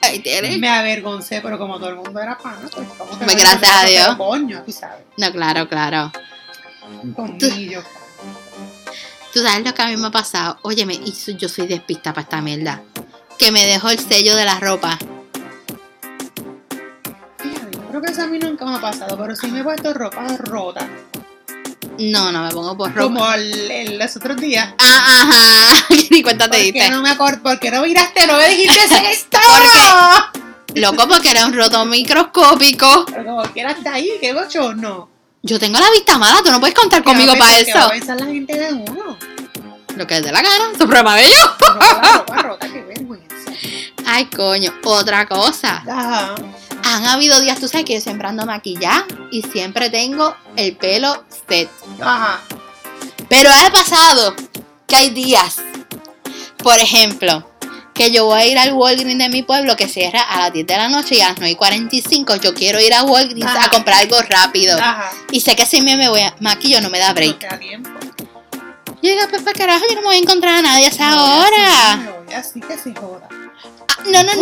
Ahí tienes. Me avergoncé, pero como todo el mundo era pana, pues como que Pues me gracias a Dios. Coño, tú sabes. No, claro, claro. Conmigo. Tú sabes lo que a mí me ha pasado. Óyeme, y yo soy despista para esta mierda. Que me dejó el sello de la ropa. Fíjate, yo creo que eso a mí nunca me ha pasado, pero sí me he puesto ropa rota. No, no me pongo por ropa. Como el, el- los otros días. Ah, ajá. <laughs> Ni cuenta te ¿Por qué diste. no me acuerdo? ¿Por qué no miraste? No me dijiste esto. Loco, porque era un roto microscópico. Pero como quiera está ahí, qué bochorno. Yo tengo la vista mala, tú no puedes contar conmigo ¿Qué va a para pensar- qué va a eso. pensar la gente de uno? Lo que es de la gana, su problema de ellos. Ropa, la ropa rota, qué vergüenza. Ay, coño, otra cosa. Ajá. Han habido días, tú sabes que yo siempre ando maquillada y siempre tengo el pelo set. Ajá. Pero ha pasado que hay días, por ejemplo, que yo voy a ir al Walgreens de mi pueblo que cierra a las 10 de la noche y a las 9 y 45 yo quiero ir a Walgreens Ajá. a comprar algo rápido. Ajá. Y sé que si me, me voy a maquillo no me da No break. te da tiempo. Digo, pues para carajo, yo no me voy a encontrar a nadie a esa No, hora. Así, que se joda. Ah, no, no,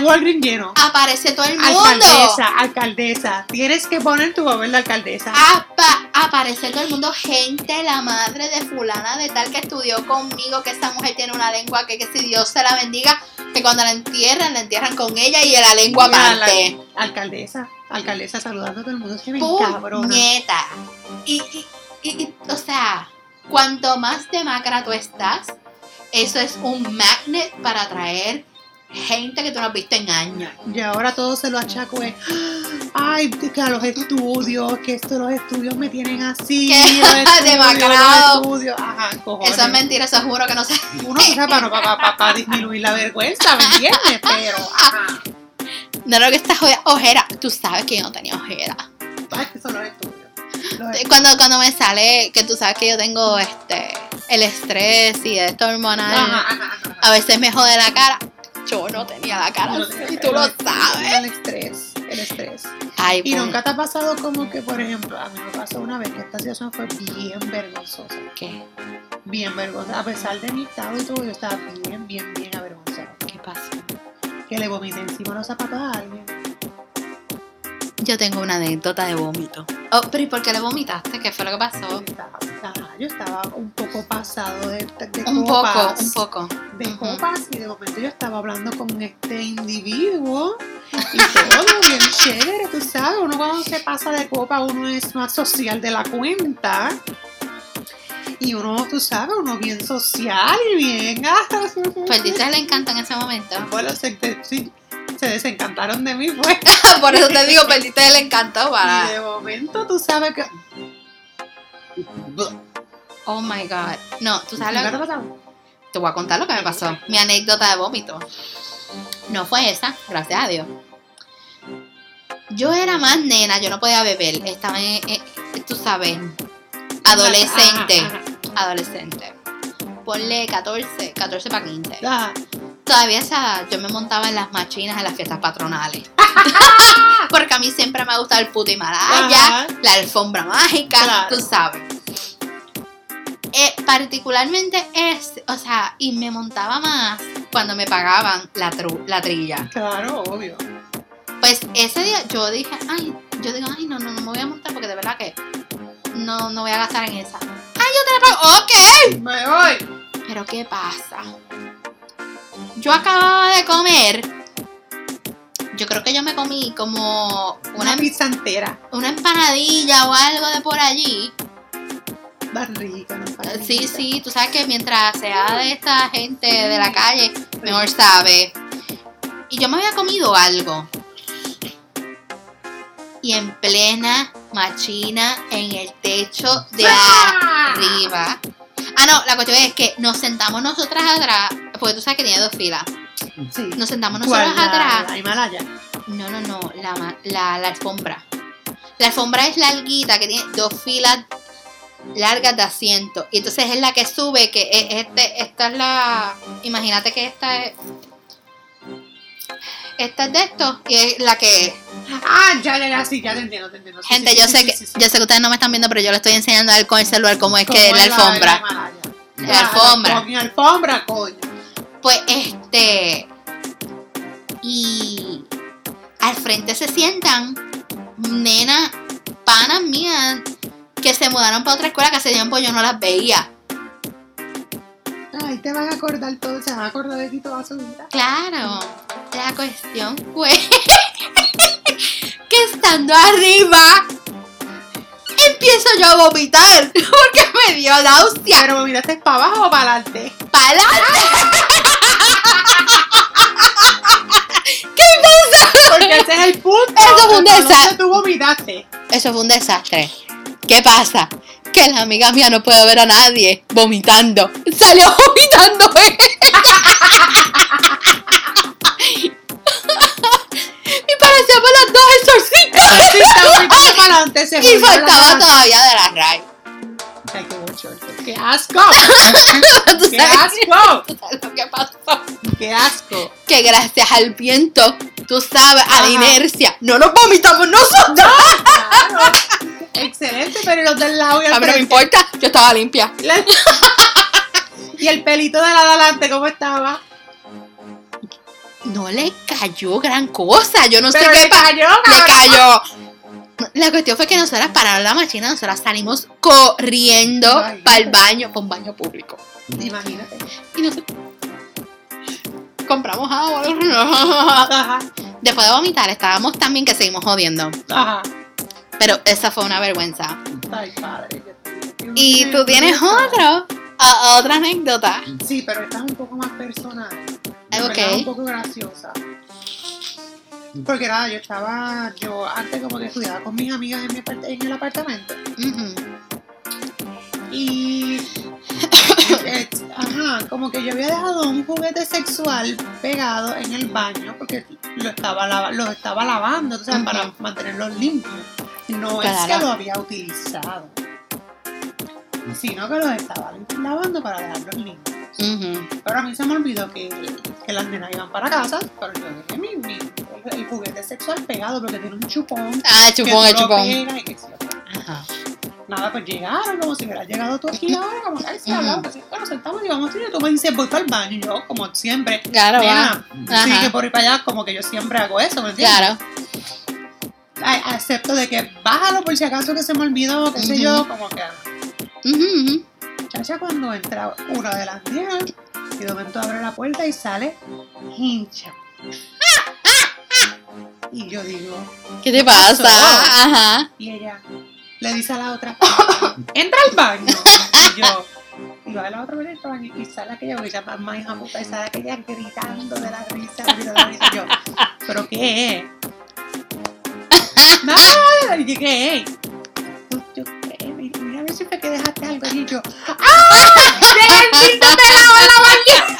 no. Walgreens lleno. Aparece todo el mundo. Alcaldesa, alcaldesa. Tienes que poner tu papel de alcaldesa. Apa- aparece todo el mundo, gente, la madre de fulana de tal que estudió conmigo, que esa mujer tiene una lengua que, que si Dios se la bendiga, que cuando la entierran, la entierran con ella y la lengua la- aparte. alcaldesa, alcaldesa saludando a todo el mundo. Se me. Y, y, y- y, o sea, cuanto más demacra tú estás, eso es un magnet para atraer gente que tú no has visto en años. Y ahora todo se lo achaco es, ay, que a los estudios, que esto los estudios me tienen así. Demacrado. los <laughs> estudios. Ajá, cojones. Eso es mentira, eso juro que no sé. Uno que para, para, para, para disminuir la vergüenza, ¿me entiendes? Pero, <laughs> ajá, No lo que esta joya- ojera. Tú sabes que yo no tenía ojera. ay, que son los estudios. Los estudios. Cuando, cuando me sale, que tú sabes que yo tengo este el estrés y esto hormonal, Ajá, ajá, ajá. a veces me jode la cara. Yo no tenía la cara No, así, el- tú lo sabes. El estrés, el estrés. Ay, Y pues, nunca te ha pasado como que, por ejemplo, a mí me pasó una vez que esta situación fue bien vergonzosa. ¿qué? Bien vergonzosa. A pesar de mi estado y todo, yo estaba bien, bien, bien avergonzada. ¿Qué pasó? Que le vomité encima los zapatos a alguien. Yo tengo una anécdota de vómito. Oh, pero ¿y por qué le vomitaste? ¿Qué fue lo que Yo pasó? estaba, yo estaba un poco pasado de, de Un poco, copas. un poco. De copas y de momento yo estaba hablando con este individuo y todo bien chévere, tú sabes, uno cuando se pasa de copa uno es más social de la cuenta y uno, tú sabes, uno bien social y bien... Perdiste el encanto en ese momento. Bueno, se, sí, se desencantaron de mí, pues. <laughs> Por eso te digo, perdiste el encanto Y para. de momento tú sabes que... Oh my god. No, tú sabes ¿Nunca lo pasado? Te voy a contar lo que me pasó. Mi anécdota de vómito. No fue esa, gracias a Dios. Yo era más nena, yo no podía beber. Estaba en, en- tú sabes, adolescente. Ajá, Adolescente. Ponle 14, 14 para 15. Todavía esa yo me montaba en las machinas en las fiestas patronales. <laughs> Porque a mí siempre me ha gustado el puto Himalaya, Ajá. la alfombra mágica, Claro. tú sabes. Eh, particularmente es, o sea, y me montaba más cuando me pagaban la, tru- la trilla. Claro, obvio. Pues ese día yo dije, ay, yo digo, ay, no, no, no me voy a montar porque de verdad que no, no voy a gastar en esa. Ay, yo te la pago, ok. Me voy. Pero ¿qué pasa? Yo acababa de comer. Yo creo que yo me comí como Una una, pizza entera. una empanadilla o algo de por allí. Rica, ¿no? Sí, sí, tú sabes que mientras sea de esta gente de la calle, mejor sabe. Y yo me había comido algo. Y en plena machina en el techo de arriba. Ah, no, la cuestión es que nos sentamos nosotras atrás, porque tú sabes que tiene dos filas. Sí. Nos sentamos La- atrás. La Himalaya. No, no, no, la, la, la alfombra. La alfombra es larguita, que tiene dos filas largas de asiento. Y entonces es la que sube, que es este, esta es la... Imagínate que esta es... Esta es de esto y es la que... Ah, ya, ya, ya, sí, ya te entiendo, te entiendo. Sí, Gente, sí, yo sí, sé que yo sé que ustedes no me están viendo, pero yo le estoy enseñando a él con el celular cómo es ¿Cómo que es la alfombra. La alfombra. Mi alfombra, coño. Pues este. Y al frente se sientan nenas, panas mías, que se mudaron para otra escuela que hace tiempo yo no las veía. Ay, te van a acordar todo, se van a acordar de ti toda su vida. Claro, la cuestión fue <laughs> que estando arriba empiezo yo a vomitar <laughs> porque me dio náusea. Pero miraste para abajo o para adelante. ¡Para adelante! <laughs> Porque ese es el punto. Eso fue un ¿Por dónde desastre. tú vomitaste? Eso fue un desastre. ¿Qué pasa? Que la amiga mía no puede ver a nadie vomitando. Salió vomitando y parecíamos las dos exorcistas. Sí, adelante. <laughs> Se Y faltaba todavía de la RAI. Qué. ¡Qué asco! <laughs> ¿Tú ¡Qué asco! <laughs> que pasó? ¡Qué qué asco. que gracias al viento, tú sabes, a la inercia, no nos vomitamos nosotros. Claro. Excelente, pero los del lado y el A mí no me importa, yo estaba limpia. <laughs> Y el pelito de la de adelante, ¿cómo estaba? No le cayó gran cosa, yo no Pero sé qué le pa- cayó, Le cayó. La cuestión fue que nosotras pararon la máquina, nosotras salimos corriendo para el baño, para un baño público. Imagínate. Y nosotros compramos agua. <laughs> Después de vomitar, estábamos también que seguimos jodiendo. ajá. Pero esa fue una vergüenza. Ay, padre. Y tú tienes otro, a- otra anécdota. Sí, pero esta es un poco más personal. En Ok. verdad, Un poco graciosa. Porque nada, yo estaba, yo antes como que estudiaba con mis amigas en, mi en el apartamento. Y, eh, ajá, como que yo había dejado un juguete sexual pegado en el baño porque lo estaba, lo estaba lavando, o sea, para mantenerlo limpio. No es que lo había utilizado, sino que lo estaba lavando para dejarlos limpios. Ujú. Pero a mí se me olvidó que, que las nenas iban para casa, pero yo dejé mi, mi- el, el juguete sexual pegado porque tiene un chupón. Ah, chupón, el lo chupón. y que ok. Ajá. Nada, pues llegaron como si hubieras llegado tú aquí ahora, como que, hablamos, así, bueno, sentamos y vamos a ir. Tú me dices, voy para el baño, y yo, como siempre, Claro, va. nena, sí, que por ir para allá, como que yo siempre hago eso, ¿me entiendes? Claro. Acepto de que bájalo por si acaso que se me olvidó, qué sé Ujú. yo, como que, Ujú, ujú. Chacha, cuando entra una de las nenas, y de momento abre la puerta y sale hincha. Y yo digo, ¿Qué te pasa? Ajá. y ella le dice a la otra, <laughs> entra al baño. Y yo, y va a la otra vez baño y sale aquella, porque ella más hija puta, y sale aquella gritando de la risa, de la risa. Y yo, ¿pero qué es? <laughs> Nada, y yo, ¿qué es? Yo, yo. Mira, a ver si fue que dejaste algo. Y yo, ¡ah! ¡Llega el pinto de la bañera!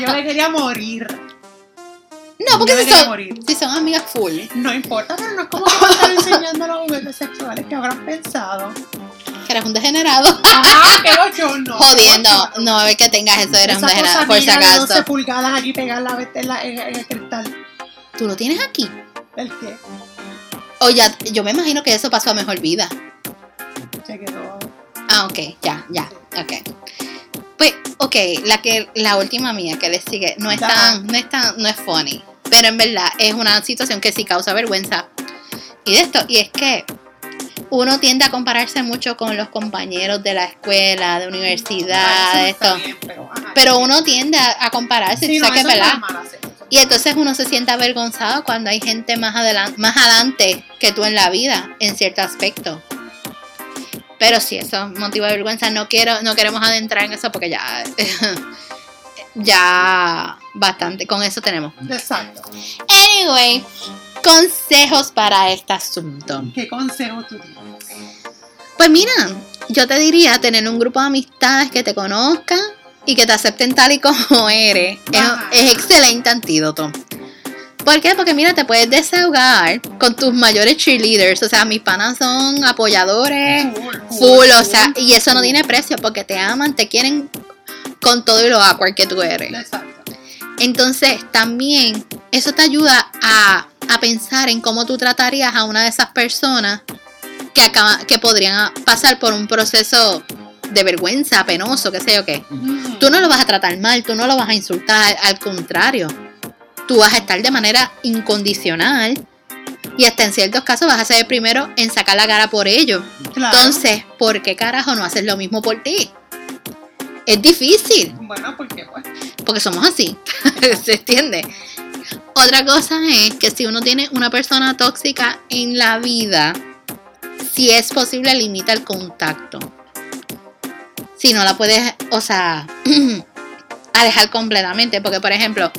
Yo me quería morir. No, porque me si quería son, morir. si son amigas full. No importa, pero no es como que me están enseñando los juguetes sexuales que habrán pensado. Que eres un degenerado. Ajá, qué bochorno. Jodiendo. No, a ver que tengas eso, eres un Esa degenerado, cosa por si de 12 acaso. pulgadas aquí pegarla en, la- en- en el cristal. Tú lo tienes aquí. El que O ya, yo me imagino que eso pasó a mejor vida. se quedó. Ah, ok, ya, ya, ok. Pues, ok, la que, la última mía que le sigue, no es tan, no es tan, no es funny. Pero en verdad es una situación que sí causa vergüenza. Y de esto, y es que uno tiende a compararse mucho con los compañeros de la escuela, de universidad, de esto. bien, pero, ajá. Pero uno tiende a, a compararse, Sí, no, que. Y entonces uno se siente avergonzado cuando hay gente más adelante, más adelante que tú en la vida, en cierto aspecto. Pero sí, eso es motivo de vergüenza. No quiero, no queremos adentrar en eso porque ya, <laughs> ya bastante, con eso tenemos. Exacto. Anyway, consejos para este asunto. ¿Qué consejo tú tienes? Pues mira, yo te diría tener un grupo de amistades que te conozcan y que te acepten tal y como <laughs> eres. Es, excelente antídoto. ¿Por qué? Porque mira, te puedes desahogar con tus mayores cheerleaders. O sea, mis panas son apoyadores Full, full, o sea, y eso no tiene precio porque te aman, te quieren con todo y lo awkward que tú eres. Exacto. Entonces, también eso te ayuda a, a pensar en cómo tú tratarías a una de esas personas que, acaba, que podrían pasar por un proceso de vergüenza, penoso, qué sé yo qué. Tú no lo vas a tratar mal, tú no lo vas a insultar, al contrario. Tú vas a estar de manera incondicional y hasta en ciertos casos vas a ser el primero en sacar la cara por ellos. Claro. Entonces, ¿por qué carajo no haces lo mismo por ti? Es difícil Bueno, porque pues. porque somos así, <laughs> ¿se entiende? Otra cosa es que si uno tiene una persona tóxica en la vida, si es posible, limita el contacto. Si no la puedes, o sea, <clears throat> alejar completamente, porque por ejemplo,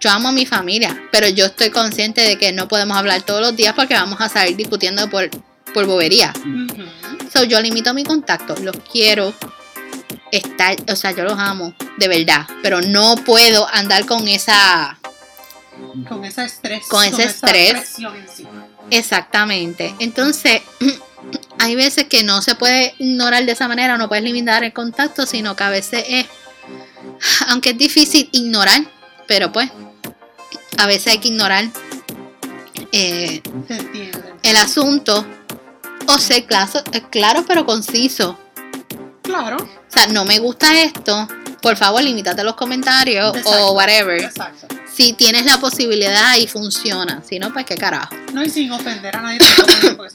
yo amo a mi familia, pero yo estoy consciente de que no podemos hablar todos los días porque vamos a salir discutiendo por, por bobería. So, yo limito mi contacto, los quiero, estar, o sea, yo los amo, de verdad, pero no puedo andar con esa, Con ese estrés. Con ese esa estrés. presión encima. exactamente. Entonces, <clears throat> hay veces que no se puede ignorar de esa manera, no puedes limitar el contacto, sino que a veces es, aunque es difícil ignorar, pero pues, a veces hay que ignorar eh, el asunto o ser claro, claro pero conciso. Claro. O sea, no me gusta esto, por favor, limítate los comentarios Exacto. o whatever. Exacto. Si tienes la posibilidad y funciona, si no, pues qué carajo. No, y sin ofender a nadie porque eso no es-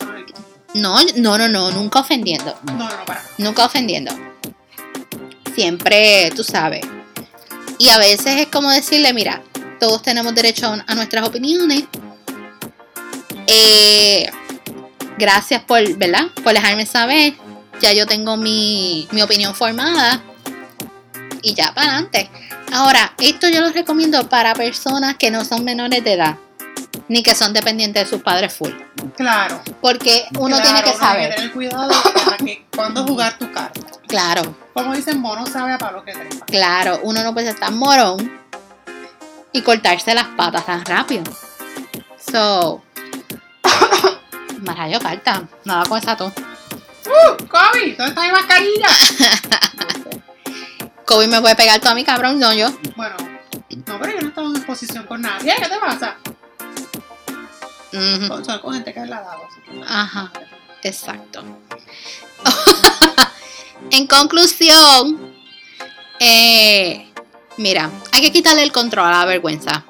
No, no, no, no, nunca ofendiendo. No, no, no, para. Nunca ofendiendo. Siempre, tú sabes. Y a veces es como decirle, mira, todos tenemos derecho a, a nuestras opiniones. Eh, gracias por, ¿verdad? Por dejarme saber. Ya yo tengo mi, mi opinión formada. Y ya para adelante. Ahora, esto yo lo recomiendo para personas que no son menores de edad. Ni que son dependientes de sus padres full. Claro. Porque uno Claro, tiene que Hay que saber. tener cuidado para que <laughs> cuando jugar tu carta. Claro. Como dicen, mono sabe a palo que trepa. Claro, uno no puede ser tan morón y cortarse las patas tan rápido. So, <coughs> Marayo falta, nada con esa tos. ¡Uh! ¡Kobe! ¿Dónde está mi mascarilla? <laughs> Kobe me puede pegar todo a mi cabrón, no yo. bueno, no, pero yo no estaba en exposición con nadie. ¿Qué te pasa? Ujú, Con, solo con gente que es la dado. Ajá, exacto. <laughs> en conclusión, eh, mira, hay que quitarle el control a la vergüenza.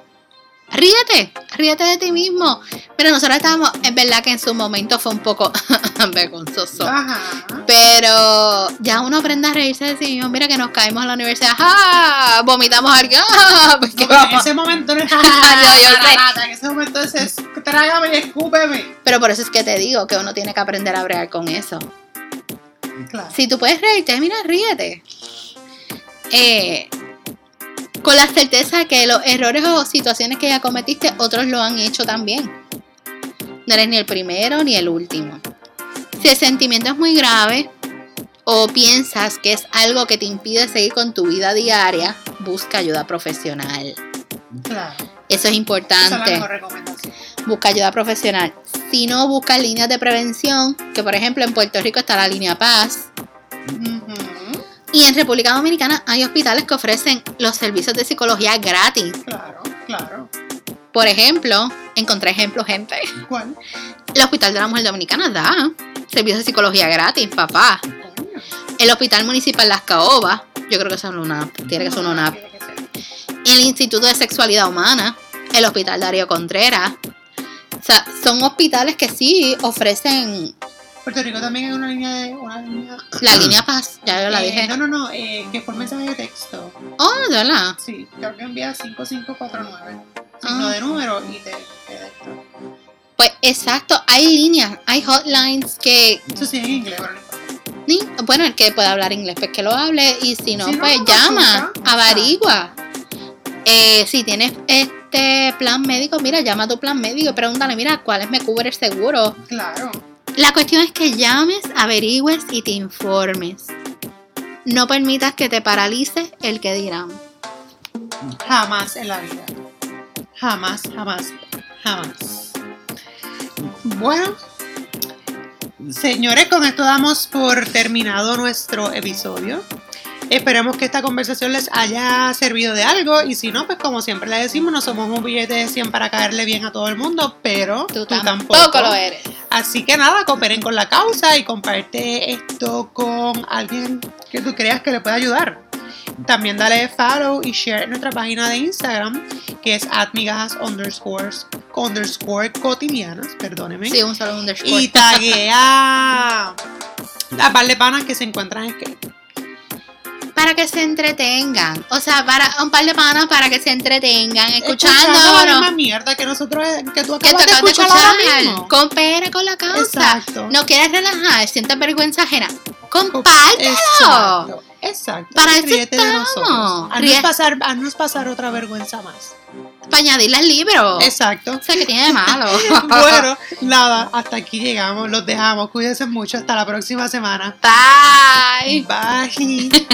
Ríete, ríete de ti mismo. Pero nosotros estábamos, es verdad que en su momento fue un poco <laughs> vergonzoso. Ajá. Pero ya uno aprende a reírse de sí mismo. Mira que nos caímos en la universidad. ¡Ah! <laughs> Vomitamos a alguien. ¡Ah! Pues, ¿qué No, en <laughs> ese momento no es Yo- yo sé. En ese momento es, es trágame y escúpeme. Pero por eso es que te digo que uno tiene que aprender a bregar con eso. Claro. Si tú puedes reírte, mira, ríete. Eh, con la certeza de que los errores o situaciones que ya cometiste, otros lo han hecho también. No eres ni el primero ni el último. Si el sentimiento es muy grave o piensas que es algo que te impide seguir con tu vida diaria, busca ayuda profesional. Claro. Eso es Esa es la importante. mejor recomendación. Busca ayuda profesional. Si no, busca líneas de prevención, que por ejemplo en Puerto Rico está la línea Paz. Y en República Dominicana hay hospitales que ofrecen los servicios de psicología gratis. Claro, claro. Por ejemplo, encontré ejemplos, gente. ¿Cuál? El Hospital de la Mujer Dominicana da servicios de psicología gratis, papá. El Hospital Municipal Las Caobas, yo creo que son una, tiene que ser No, una. El Instituto de Sexualidad Humana, el Hospital Darío Contreras. O sea, son hospitales que sí ofrecen Puerto Rico también hay una línea de. Una línea, <clears throat> la línea Paz, ya yo la Eh, dije. No, no, no, eh, que es por mensaje de texto. Oh, de verdad. Sí, creo que envía 5549. Ah. Signo de número y te, te de esto. Pues exacto, hay líneas, hay hotlines que Eso sí en inglés, pero no Bueno, el que pueda hablar inglés, pues que lo hable. Y si no, Si no, pues no llama, averigua. Eh, si tienes este plan médico, mira, llama a tu plan médico y pregúntale, mira, ¿cuáles me cubre el seguro? Claro. La cuestión es que llames, averigües y te informes. No permitas que te paralice el que dirán. Jamás en la vida. Jamás, jamás, jamás. Bueno, señores, con esto damos por terminado nuestro episodio. Esperemos que esta conversación les haya servido de algo y si no, pues como siempre le decimos, no somos un billete de 100 para caerle bien a todo el mundo, pero Tú, tú, tampoco, tampoco. lo eres. Así que nada, cooperen con la causa y comparte esto con alguien que tú creas que le pueda ayudar. También dale follow y share en nuestra página de Instagram, que es atmigajas underscores, underscore cotidianas, perdóneme. Sí, un solo underscore. y taguea <laughs> a par de panas que se encuentran en para que se entretengan. O sea, para un par de panas para que se entretengan, escuchando la misma mierda que nosotros que tú Que acabas te de escuchar ahora mismo. Coopera con la causa. Exacto. No quieres relajar, sientes vergüenza ajena. Compártelo. Exacto, exacto. Para eso Ríete de estamos. nosotros. Haznos Ríe- pasar, haznos pasar otra vergüenza más. Para añadirle al libro. Exacto. O sea, que tiene de malo. <laughs> bueno, nada, hasta aquí llegamos. Los dejamos. Cuídense mucho. Hasta la próxima semana. Bye. Bye.